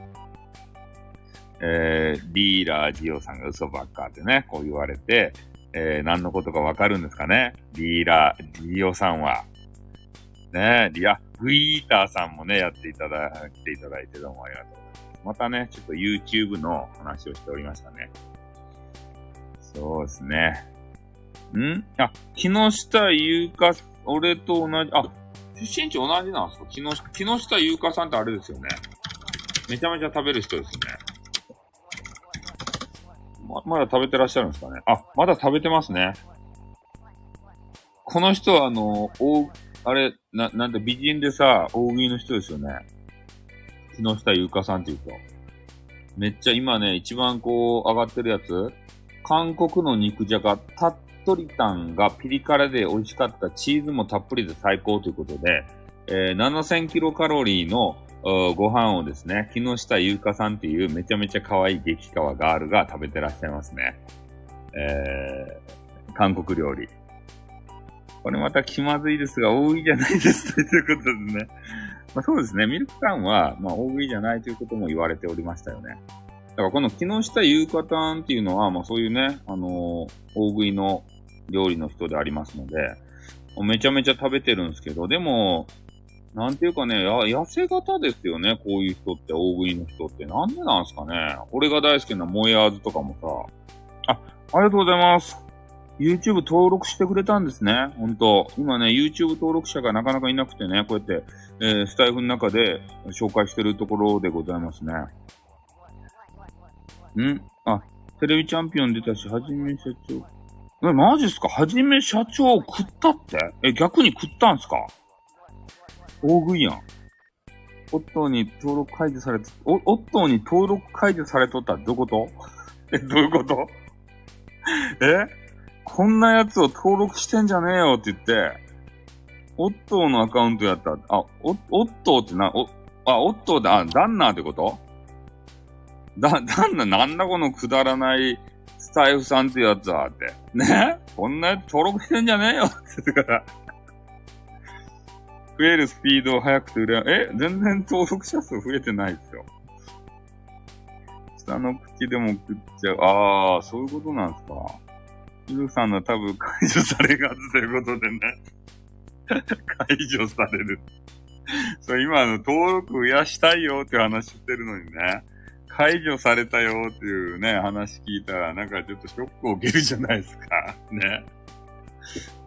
えー、リーラージオさんが嘘ばっかってね、こう言われて、えー、何のことかわかるんですかね？リーラー、ジオさんは。ねリア、グイーターさんもね、やっていただ、来ていただいてどうもありがとうございます。またね、ちょっと YouTube の話をしておりましたね。そうですね。ん？あ、木下優香、俺と同じ、あ、出身地同じなんですか？木下、木下優香さんってあれですよね。めちゃめちゃ食べる人ですね。ま、まだ食べてらっしゃるんですかね？あ、まだ食べてますね。この人はあの、大、あれ、な、なんて美人でさ、大食いの人ですよね。木下優香さんっていう人。めっちゃ今ね、一番こう、上がってるやつ韓国の肉じゃが、たっとりタンがピリ辛で美味しかったチーズもたっぷりで最高ということで、えー、7000キロカロリーのご飯をですね、木下優香さんっていうめちゃめちゃ可愛い激川ガールが食べてらっしゃいますね。えー、韓国料理。これまた気まずいですが、大食いじゃないですということでね。まあ、そうですね。ミルクタンは、まあ、大食いじゃないということも言われておりましたよね。だからこの木下優香タンっていうのは、まあそういうね、あのー、大食いの料理の人でありますので、めちゃめちゃ食べてるんですけど、でも、なんていうかね、痩せ型ですよね、こういう人って、大食いの人って。なんでなんすかね。俺が大好きなモエアーズとかもさ。あ、ありがとうございます。YouTube 登録してくれたんですね。ほんと。今ね、YouTube 登録者がなかなかいなくてね、こうやって、えー、スタイフの中で紹介してるところでございますね。ん。あ、テレビチャンピオン出たし、はじめ社長。え、マジっすか？はじめ社長を食ったって？え、逆に食ったんすか？大食いやん。オットーに登録解除されて、お、オットーに登録解除されとったらどういうこと？え、どういうこと？え？こんなやつを登録してんじゃねえよって言って、オットーのアカウントやった、あ、オットーってな、お、あ、オットーで、あ、ダンナーってこと？だ、なんだ、なんだこのくだらないスタイフさんってやつはって。ね？こんなやつ登録してんじゃねえよって言ってから。増えるスピードを速くて売れ、え？全然登録者数増えてないですよ。下の口でも食っちゃう。ああ、そういうことなんですか。イルさんの多分解除されがずということでね。解除される。そう、今の登録増やしたいよって話してるのにね。解除されたよっていうね、話聞いたら、なんかちょっとショックを受けるじゃないですか。[LAUGHS] ね。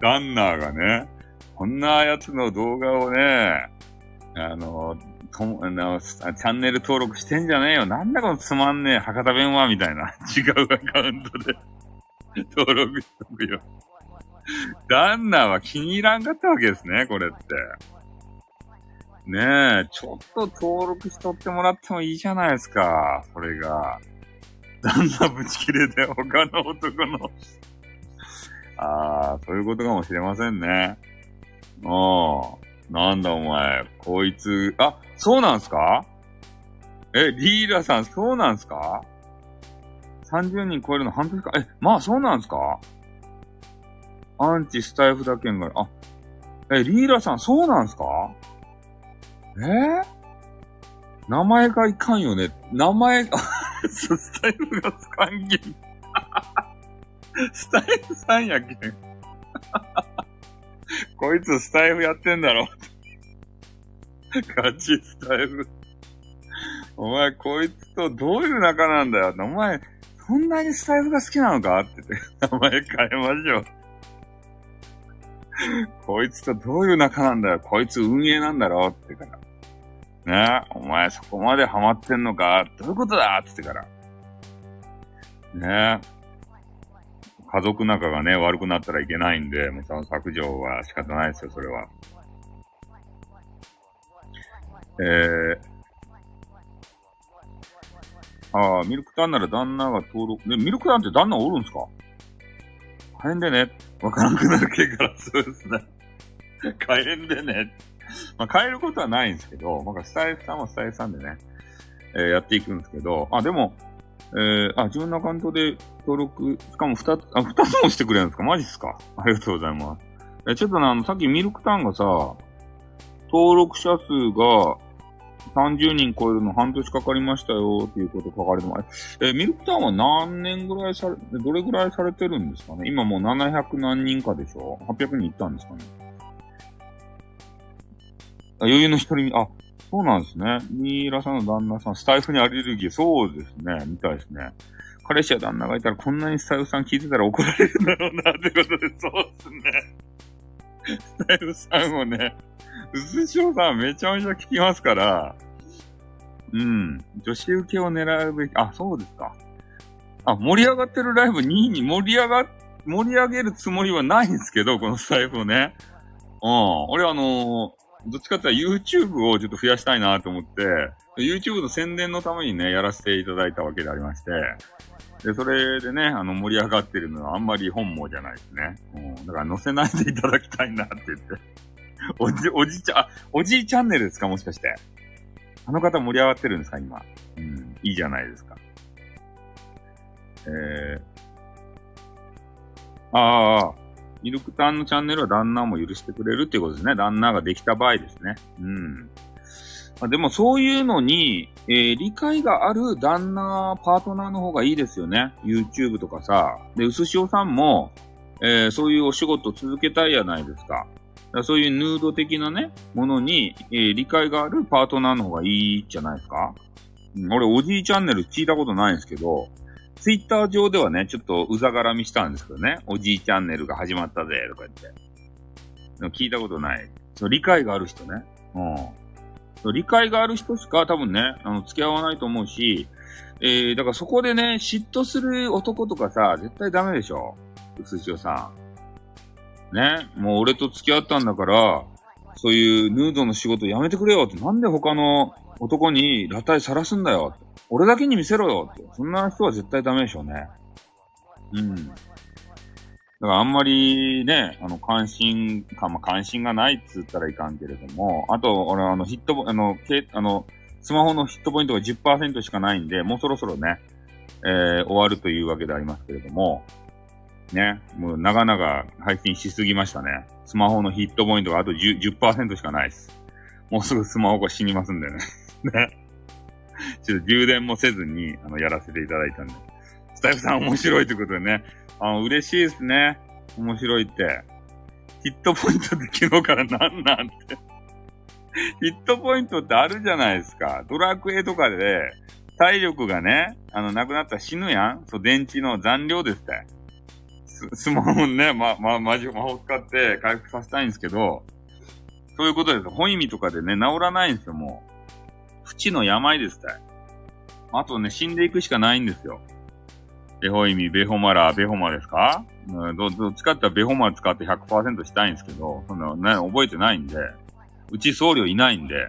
ランナーがね、こんなやつの動画をね、あの、とあのチャンネル登録してんじゃねえよ。なんだこのつまんねえ博多弁はみたいな。[LAUGHS] 違うアカウントで登録しとくよ。ランナーは気に入らんかったわけですね、これって。ねえ、ちょっと登録しとってもらってもいいじゃないですか、これが。旦那ぶち切れで他の男の。ああ、そういうことかもしれませんね。ああ、なんだお前、こいつ、あ、そうなんすか？え、リーラさん、そうなんすか ?30 人超えるの半年か？え、まあそうなんすか？アンチスタイフだけんが、あ、え、リーラさん、そうなんすか？えー、名前がいかんよね。名前が、[LAUGHS] スタイルがつかんけん。スタイルさんやけん。[LAUGHS] こいつスタイフやってんだろ。ガチスタイフ。お前、こいつとどういう仲なんだよ。お前、そんなにスタイフが好きなのか？ってて、名前変えましょう。こいつとどういう仲なんだよ。こいつ運営なんだろ？うってから。ねお前そこまでハマってんのかどういうことだって言ってから。ね家族仲がね、悪くなったらいけないんで、もちろん削除は仕方ないですよ、それは。えー、ああ、ミルクタンなら旦那が登録、ね、ミルクタンって旦那おるんすか？大変でね。わからなくなる系から、そうですね。大変でね。まあ、変えることはないんですけど、まあ、スタイフさんはスタイフさんでね、えー、やっていくんですけど、あ、でも、えー、あ、自分のアカウントで登録、しかも二つ、あ、二つもしてくれるんですか？マジっすか？ありがとうございます。え、ちょっとね、あの、さっきミルクタンがさ、登録者数が30人超えるの半年かかりましたよっていうこと書かれてます。え、ミルクタウンは何年ぐらいされ、どれぐらいされてるんですかね？今もう700何人かでしょ ?800 人いったんですかね？余裕の一人、あ、そうなんですね。ミイラさんの旦那さん、スタイフにアレルギー、そうですね。みたいですね。彼氏や旦那がいたらこんなにスタイフさん聞いてたら怒られるんだろうな、[LAUGHS] ってことで、そうですね。スタイフさんをね、うすしょさんめちゃめちゃ聞きますから、うん。女子受けを狙うべき、あ、そうですか。あ、盛り上がってるライブ2位に盛り上が、盛り上げるつもりはないんですけど、このスタイフをね。うん。俺あのーどっちかっていうと YouTube をちょっと増やしたいなと思って、YouTube の宣伝のためにね、やらせていただいたわけでありまして、で、それでね、あの、盛り上がってるのはあんまり本望じゃないですね。うん。だから載せないでいただきたいなって言って。[LAUGHS] おじ、おじちゃん、あ、おじいチャンネルですか？もしかして。あの方盛り上がってるんですか？今。うん。いいじゃないですか。えー。ああ、ミルクタンのチャンネルは旦那も許してくれるっていうことですね。旦那ができた場合ですね。うん。まあ、でもそういうのに、えー、理解がある旦那、パートナーの方がいいですよね。YouTube とかさ。で、うすしおさんも、えー、そういうお仕事続けたいやないですか。かそういうヌード的なね、ものに、えー、理解があるパートナーの方がいいじゃないですか。うん、俺、おじいチャンネル聞いたことないんですけど、ツイッター上ではね、ちょっとうざがらみしたんですけどね。おじいチャンネルが始まったぜ、とか言って。聞いたことない。そう、理解がある人ね。うん。そ理解がある人しか多分ね、あの、付き合わないと思うし、えー、だからそこでね、嫉妬する男とかさ、絶対ダメでしょ。うすしおさん。ね、もう俺と付き合ったんだから、そういうヌードの仕事やめてくれよって、なんで他の男に裸体さらすんだよっ。俺だけに見せろよって。そんな人は絶対ダメでしょうね。うん。だからあんまりね、あの、関心か、まあ、関心がないっつったらいかんけれども、あと、俺、あの、ヒット、あの、けあの、スマホのヒットポイントが10%しかないんで、もうそろそろね、えー、終わるというわけでありますけれども、ね、もう長々配信しすぎましたね。スマホのヒットポイントがあと 10%, 10しかないです。もうすぐスマホが死にますんでね。ね。[LAUGHS] ちょっと充電もせずに、あの、やらせていただいたんで。スタイフさん面白いってことでね。あの、嬉しいですね。面白いって。ヒットポイントって昨日からなんなんて。ヒットポイントってあるじゃないですか。ドラクエとかで、体力がね、あの、なくなったら死ぬやんそう、電池の残量ですって。ススマホね、ま、ま、魔法、魔法使って回復させたいんですけど、そういうことです。本意味とかでね、治らないんですよ、もう。不治の病ですたい。あとね、死んでいくしかないんですよ。ベホイミ、ベホマラ、ベホマですか？うん、ど、どっちかってベホマ使って100%したいんですけど、そんなね、覚えてないんで、うち僧侶いないんで、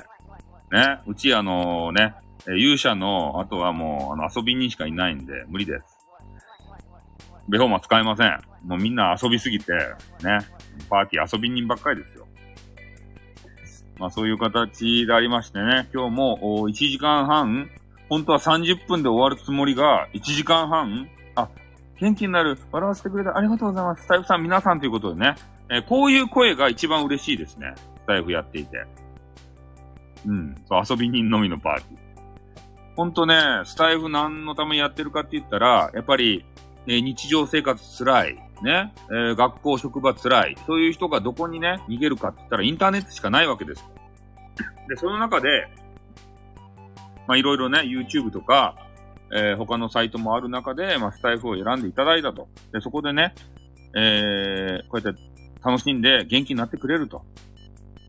ね、うちあのね、勇者の、あとはもう、あの、遊び人しかいないんで、無理です。ベホマ使えません。もうみんな遊びすぎて、ね、パーティー遊び人ばっかりですよ。まあそういう形でありましてね、今日も1時間半、本当は30分で終わるつもりが、1時間半、あ、元気になる。笑わせてくれた。ありがとうございます。スタイフさん、皆さんということでね。えー、こういう声が一番嬉しいですね。スタイフやっていて。うん。そう、遊び人のみのパーティー。ほんとね、スタイフ何のためにやってるかって言ったら、やっぱり、え、日常生活辛い。ね、えー、学校、職場辛い。そういう人がどこにね、逃げるかって言ったらインターネットしかないわけです。で、その中で、まあ、いろいろね、YouTube とか、えー、他のサイトもある中で、まあ、スタイフを選んでいただいたと。で、そこでね、えー、こうやって楽しんで元気になってくれると。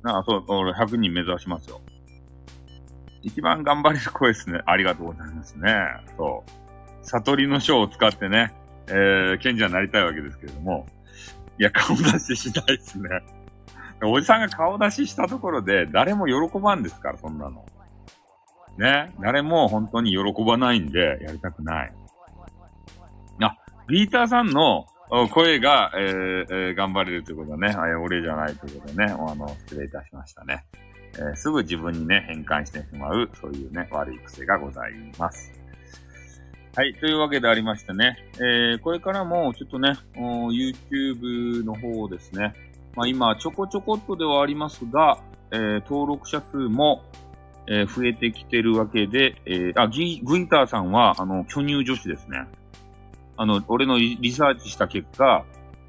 なあ、そう、俺100人目指しますよ。一番頑張れる声ですね。ありがとうございますね。そう。悟りの書を使ってね、えー、賢者になりたいわけですけれども。いや、顔出ししないですね。おじさんが顔出ししたところで、誰も喜ばんですから、そんなの。ね。誰も本当に喜ばないんで、やりたくない。あ、ビーターさんの声が、えーえー、頑張れるということはね、あ俺じゃないということでね、あの、失礼いたしましたね。えー、すぐ自分にね、変換してしまう、そういうね、悪い癖がございます。はい。というわけでありましてね、えー、これからもちょっとね、YouTube の方ですね、まあ今、ちょこちょこっとではありますが、えー、登録者数も、えー、増えてきてるわけで、えー、あ、ギ、グイターさんは、あの、巨乳女子ですね。あの、俺のリサーチした結果、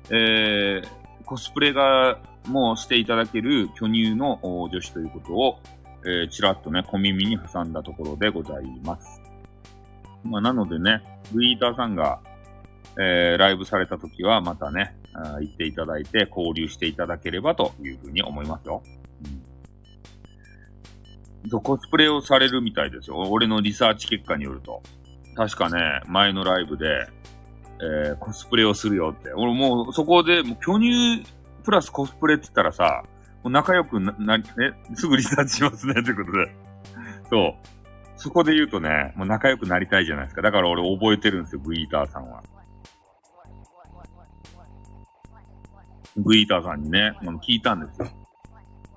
えー、コスプレが、もうしていただける巨乳の女子ということを、えー、ちらっとね、小耳に挟んだところでございます。まあ、なのでね、グイーターさんが、えー、ライブされた時は、またね、あ行っていただいて、交流していただければというふうに思いますよ。うん、コスプレをされるみたいですよ。俺のリサーチ結果によると。確かね、前のライブで、えー、コスプレをするよって。俺もうそこで、もう巨乳プラスコスプレって言ったらさ、もう仲良くな、な、ね、すぐリサーチしますね、ということで。そう。そこで言うとね、もう仲良くなりたいじゃないですか。だから俺覚えてるんですよ、グイーターさんは。グイーターさんにね、聞いたんですよ。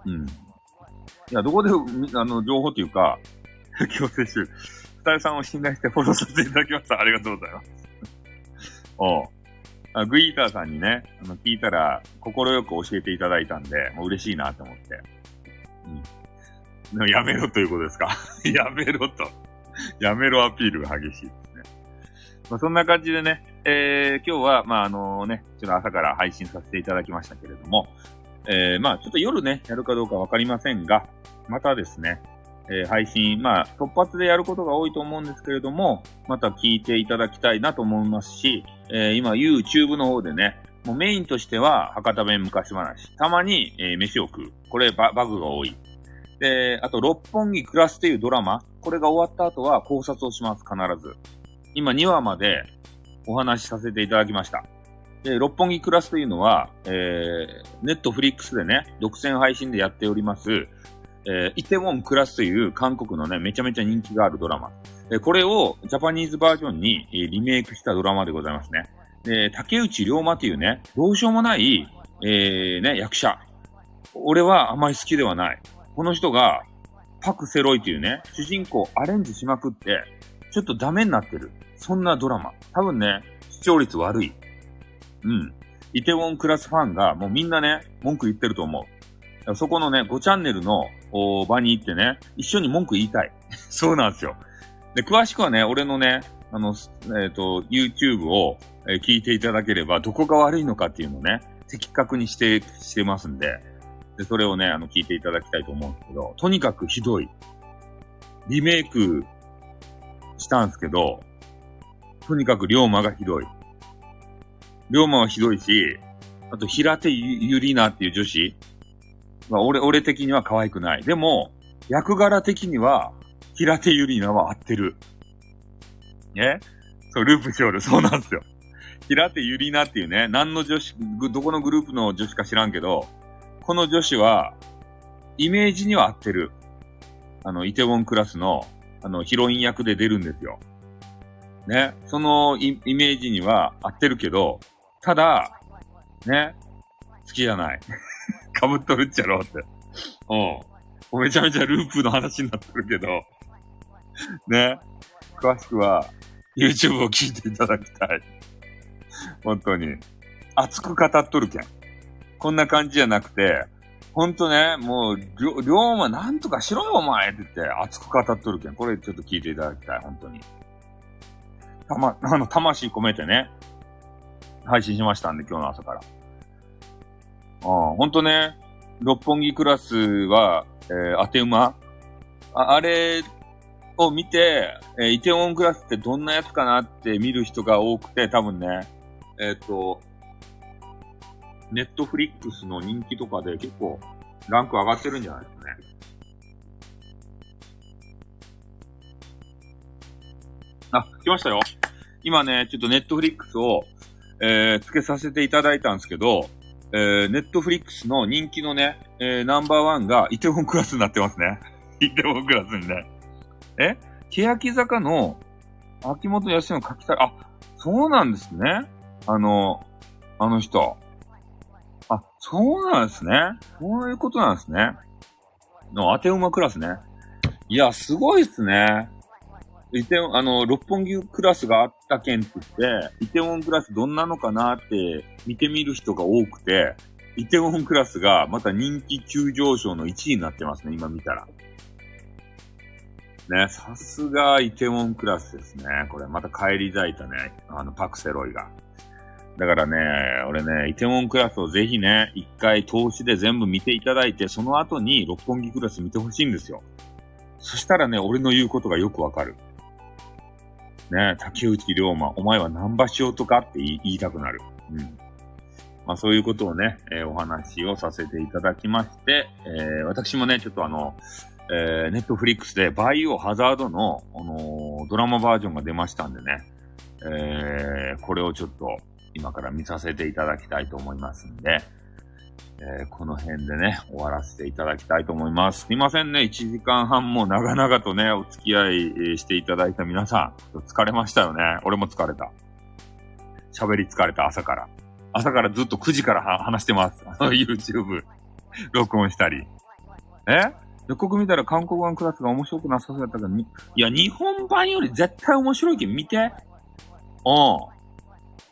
うん。いや、どこで、あの、情報っていうか、[LAUGHS] 強制集、二人さんを信頼してフォローさせていただきました。ありがとうございます。[LAUGHS] おう。あグイーターさんにね、あの、聞いたら、心よく教えていただいたんで、もう嬉しいなと思って。うん。[LAUGHS] やめろということですか？[LAUGHS] やめろと。やめろアピールが激しいですね。まあ、そんな感じでね、えー、今日は、まあ、あのね、ちょっと朝から配信させていただきましたけれども、えー、まあ、ちょっと夜ね、やるかどうかわかりませんが、またですね、えー、配信、まあ、突発でやることが多いと思うんですけれども、また聞いていただきたいなと思いますし、えー、今、YouTube の方でね、もうメインとしては、博多弁昔話。たまに、えー、飯を食う。これバ、バグが多い。で、あと、六本木クラスっていうドラマ。これが終わった後は考察をします、必ず。今2話までお話しさせていただきました。で、六本木クラスというのは、えー、ネットフリックスでね、独占配信でやっております、えー、イテウォンクラスという韓国のね、めちゃめちゃ人気があるドラマ。えー、これをジャパニーズバージョンに、リメイクしたドラマでございますね。で、竹内涼真というね、どうしようもない、えー、ね、役者。俺はあまり好きではない。この人が、パク・セロイというね、主人公アレンジしまくって、ちょっとダメになってる。そんなドラマ。多分ね、視聴率悪い。うん。イテウォンクラスファンがもうみんなね、文句言ってると思う。そこのね、5チャンネルの場に行ってね、一緒に文句言いたい。[LAUGHS] そうなんですよ。で、詳しくはね、俺のね、あの、えっ、ー、と、YouTube を、聞いていただければ、どこが悪いのかっていうのをね、的確にして、してますんで、で、それをね、あの、聞いていただきたいと思うんですけど、とにかくひどい。リメイクしたんですけど、とにかく龍馬がひどい。龍馬はひどいし、あと平手ゆりなっていう女子は俺、俺的には可愛くない。でも、役柄的には、平手ゆりなは合ってる。ね？そう、ループしおる。そうなんですよ。平手ゆりなっていうね、何の女子、どこのグループの女子か知らんけど、この女子は、イメージには合ってる。あの、イテウォンクラスのあの、ヒロイン役で出るんですよ。ね。そのイメージには合ってるけど、ただ、ね、好きじゃない。[LAUGHS] かぶっとるっちゃろうって。うん。めちゃめちゃループの話になってるけど、ね。詳しくは、YouTube を聞いていただきたい。本当に。熱く語っとるけん。こんな感じじゃなくて、ほんとね、もう、りょ、龍馬なんとかしろよ、お前って言って熱く語っとるけん。これちょっと聞いていただきたい、本当に。たま、あの、魂込めてね、配信しましたんで、今日の朝から。ああ、ほんとね、六本木クラスは、えー、当て馬ああれを見て、えー、イテウォンクラスってどんなやつかなって見る人が多くて、多分ね、えっ、ー、と、ネットフリックスの人気とかで結構ランク上がってるんじゃないですかね。あ、来ましたよ。今ね、ちょっとネットフリックスを、えー、つけさせていただいたんですけど、えー、ネットフリックスの人気のね、えー、ナンバーワンがイテウォンクラスになってますね。[LAUGHS] イテウォンクラスにね。え？欅坂の秋元康の書きたい、あ、そうなんですね。あの、あの人。そうなんですね。そういうことなんですね。の当て馬クラスね。いや、すごいっすね。イテウ、あの、六本木クラスがあった件って言って、イテウォンクラスどんなのかなって見てみる人が多くて、イテウォンクラスがまた人気急上昇の1位になってますね、今見たら。ね、さすがイテウォンクラスですね。これまた帰り咲いたね、あの、パクセロイが。だからね、俺ね、イテウォンクラスをぜひね、一回投資で全部見ていただいて、その後に六本木クラス見てほしいんですよ。そしたらね、俺の言うことがよくわかる。ね、竹内龍馬、お前は何場所とかって言いたくなる。うん。まあそういうことをね、えー、お話をさせていただきまして、えー、私もね、ちょっとあの、えー、ネットフリックスでバイオハザードの、あのー、ドラマバージョンが出ましたんでね、えー、これをちょっと今から見させていただきたいと思いますんで、えー、この辺でね、終わらせていただきたいと思います。すいませんね、1時間半も長々とね、お付き合いしていただいた皆さん、疲れましたよね。俺も疲れた。喋り疲れた、朝から。朝からずっと9時から話してます。YouTube、録音したり。え？予告見たら韓国版クラスが面白くなさそうだったけど、いや、日本版より絶対面白いけん見て。うん。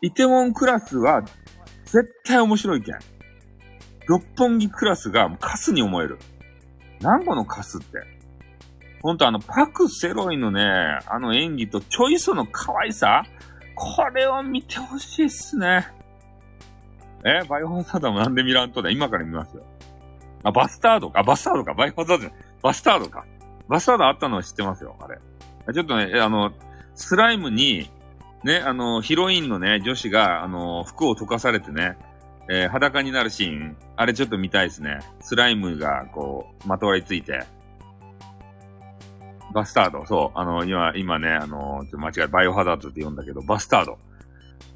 イテウォンクラスは絶対面白いけん。六本木クラスがカスに思える。何個のカスって。ほんとあの、パク・セロイのね、あの演技とチョイスの可愛さこれを見てほしいっすね。えバイオハザードもなんで見らんとだ今から見ますよ。あ、バスタードか。バスタードか。バイオハザードじゃないバスタードか。バスタードあったのは知ってますよ、あれ。ちょっとね、あの、スライムに、ね、あの、ヒロインのね、女子が、あの、服を溶かされてね、えー、裸になるシーン、あれちょっと見たいですね。スライムが、こう、まとわりついて。バスタード、そう。あの、今、今ね、あの、ちょっと間違え、バイオハザードって言うんだけど、バスタード。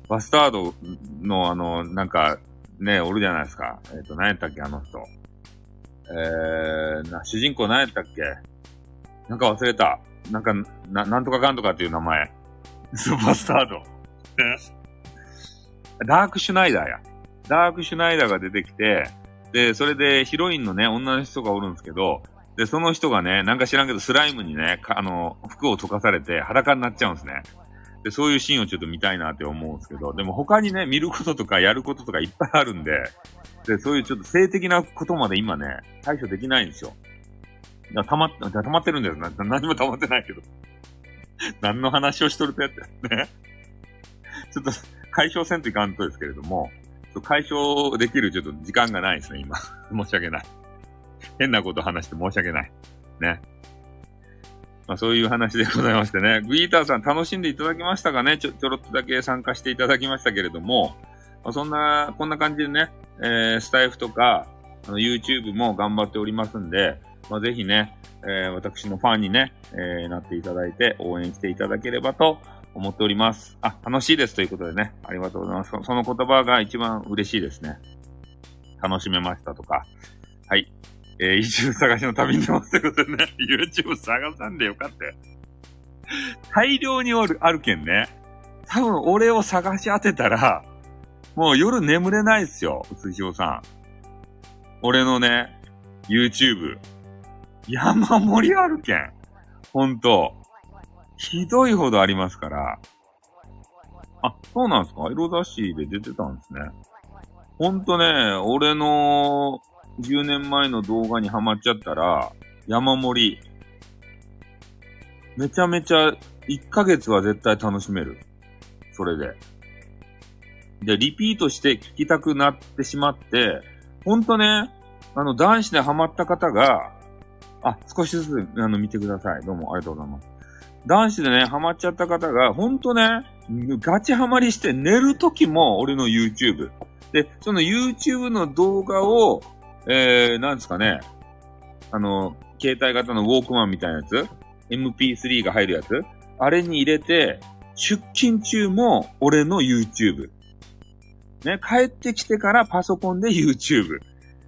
バスタードの、あの、なんか、ね、おるじゃないですか。えっ、ー、と、何やったっけ、あの人。えー、な、主人公何やったっけなんか忘れた。なんか、な、なんとかかんとかっていう名前。スーパースタード。ダークシュナイダーや。ダークシュナイダーが出てきて、で、それでヒロインのね、女の人がおるんですけど、で、その人がね、なんか知らんけど、スライムにね、あの、服を溶かされて裸になっちゃうんですね。で、そういうシーンをちょっと見たいなって思うんですけど、でも他にね、見ることとかやることとかいっぱいあるんで、で、そういうちょっと性的なことまで今ね、対処できないんですよ。だ溜まっ、溜まってるんだよ。な、何も溜まってないけど。何の話をしとるとやってね？ちょっと解消せんといかんとですけれども、解消できるちょっと時間がないですね、今。[LAUGHS] 申し訳ない。変なこと話して申し訳ない。ね。まあそういう話でございましてね。グイーターさん楽しんでいただきましたかね？ちょ、ちょろっとだけ参加していただきましたけれども、まあ、そんな、こんな感じでね、えー、スタイフとか、あの、YouTube も頑張っておりますんで、まあ、ぜひね、えー、私のファンにね、えー、なっていただいて応援していただければと思っております。あ、楽しいですということでね、ありがとうございます。その言葉が一番嬉しいですね。楽しめましたとか。はい。えー、移住探しの旅に出ますということでね、[LAUGHS] YouTube 探さんでよかったよ。大量におる、あるけんね。多分俺を探し当てたら、もう夜眠れないっすよ、鈴木さん。俺のね、YouTube。山盛りあるけん。ほんと。ひどいほどありますから。あ、そうなんですか？エロ雑誌で出てたんですね。ほんとね、俺の10年前の動画にハマっちゃったら、山盛り。めちゃめちゃ1ヶ月は絶対楽しめる。それで。で、リピートして聞きたくなってしまって、ほんとね、あの、男子でハマった方が、あ、少しずつ、あの、見てください。どうもありがとうございます。男子でね、ハマっちゃった方が、ほんとね、ガチハマりして寝るときも俺の YouTube。で、その YouTube の動画を、えー、なんですかね、あの、携帯型のウォークマンみたいなやつ ?MP3 が入るやつあれに入れて、出勤中も俺の YouTube。ね、帰ってきてからパソコンで YouTube。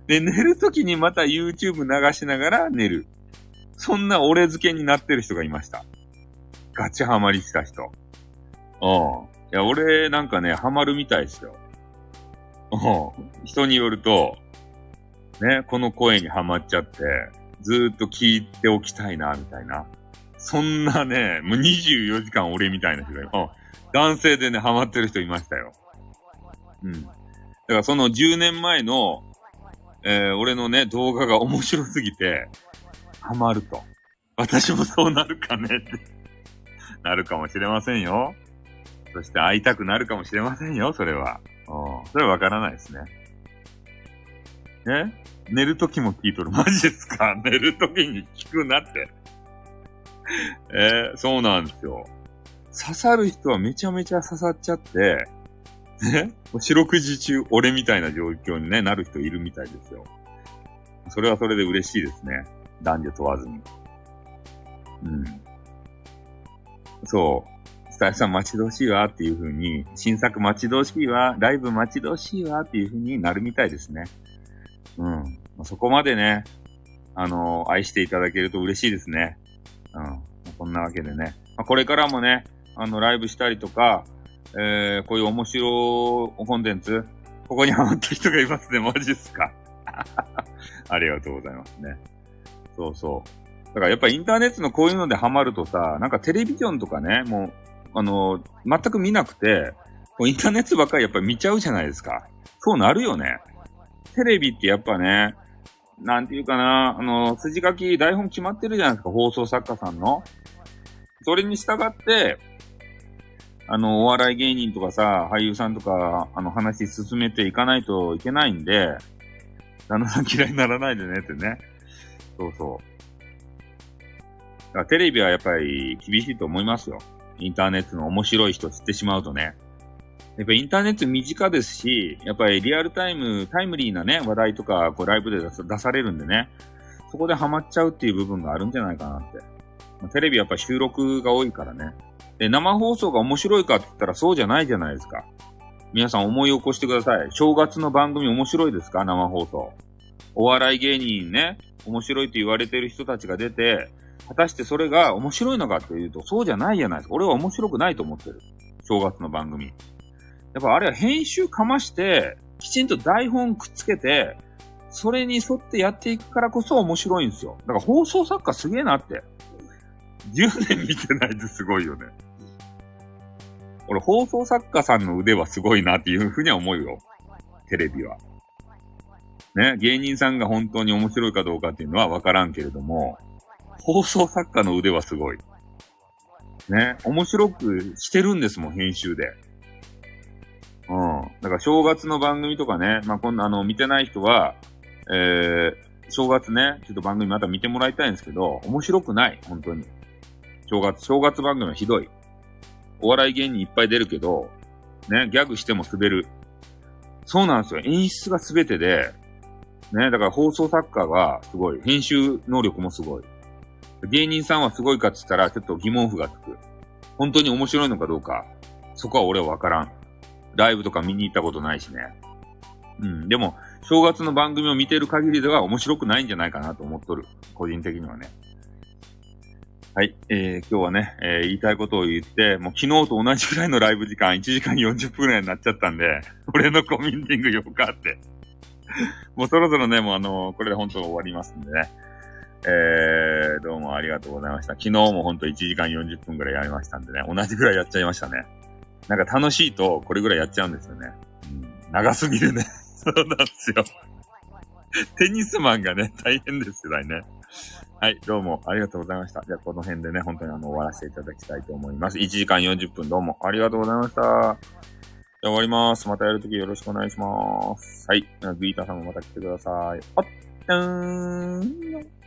で、寝るときにまた YouTube 流しながら寝る。そんな俺付けになってる人がいました。ガチハマりした人。うん。いや、俺なんかね、ハマるみたいですよ。うん。人によると、ね、この声にハマっちゃって、ずーっと聞いておきたいな、みたいな。そんなね、もう24時間俺みたいな人がいる。男性でね、ハマってる人いましたよ。うん。だからその10年前の、えー、俺のね、動画が面白すぎて、ハマると。私もそうなるかねってなるかもしれませんよ。そして会いたくなるかもしれませんよ、それは。うん。それはわからないですね。ね？寝るときも聞いとる。マジですか？[LAUGHS] 寝るときに聞くなって。えー、そうなんですよ。刺さる人はめちゃめちゃ刺さっちゃって、ね [LAUGHS] 四六時中俺みたいな状況に、ね、なる人いるみたいですよ。それはそれで嬉しいですね。男女問わずに。うん。そう。スタイルさん待ち遠しいわっていう風に、新作待ち遠しいわ、ライブ待ち遠しいわっていう風になるみたいですね。うん。そこまでね、あのー、愛していただけると嬉しいですね。うん。こんなわけでね。ま、これからもね、あの、ライブしたりとか、えー、こういう面白コンテンツ、ここにハマった人がいますね。マジっすか。[LAUGHS] ありがとうございますね。そうそう。だからやっぱインターネットのこういうのでハマるとさ、なんかテレビジョンとかね、もう、あの、全く見なくて、もうインターネットばっかりやっぱ見ちゃうじゃないですか。そうなるよね。テレビってやっぱね、なんていうかな、あの、筋書き、台本決まってるじゃないですか、放送作家さんの。それに従って、あの、お笑い芸人とかさ、俳優さんとか、あの、話進めていかないといけないんで、旦那さん嫌いにならないでねってね。そうそう。だからテレビはやっぱり厳しいと思いますよ。インターネットの面白い人知ってしまうとね。やっぱインターネット身近ですし、やっぱりリアルタイム、タイムリーなね、話題とか、こうライブで出されるんでね、そこでハマっちゃうっていう部分があるんじゃないかなって。ま、テレビやっぱ収録が多いからね。で、生放送が面白いかって言ったらそうじゃないじゃないですか。皆さん思い起こしてください。正月の番組面白いですか？生放送。お笑い芸人ね、面白いと言われてる人たちが出て、果たしてそれが面白いのかっていうと、そうじゃないじゃないですか。俺は面白くないと思ってる。正月の番組。やっぱあれは編集かまして、きちんと台本くっつけて、それに沿ってやっていくからこそ面白いんですよ。だから放送作家すげえなって。10年見てないってすごいよね。俺、放送作家さんの腕はすごいなっていうふうには思うよ。テレビは。ね、芸人さんが本当に面白いかどうかっていうのはわからんけれども、放送作家の腕はすごい。ね、面白くしてるんですもん、編集で。うん。だから正月の番組とかね、まあ、こんなあの、見てない人は、えー、正月ね、ちょっと番組また見てもらいたいんですけど、面白くない、本当に。正月、正月番組はひどい。お笑い芸人いっぱい出るけど、ね、ギャグしても滑る。そうなんですよ。演出が全てで、ね、だから放送作家がすごい。編集能力もすごい。芸人さんはすごいかって言ったら、ちょっと疑問符がつく。本当に面白いのかどうか、そこは俺はわからん。ライブとか見に行ったことないしね。うん。でも、正月の番組を見てる限りでは面白くないんじゃないかなと思っとる。個人的にはね。はい。えー、今日はね、えー、言いたいことを言って、もう昨日と同じくらいのライブ時間、1時間40分くらいになっちゃったんで、[LAUGHS] 俺のコミュニティングよかって。[LAUGHS] もうそろそろね、もうあのー、これで本当終わりますんでね。えー、どうもありがとうございました。昨日もほんと1時間40分くらいやりましたんでね、同じくらいやっちゃいましたね。なんか楽しいとこれぐらいやっちゃうんですよね。うん、長すぎるね。[LAUGHS] そうなんですよ。テニスマンがね、大変ですよね。はい、どうもありがとうございました。じゃあ、この辺でね、本当にあの、終わらせていただきたいと思います。1時間40分どうもありがとうございました。じゃあ、終わります。またやるときよろしくお願いします。はい。ビーターさんもまた来てください。あっ、じゃーん。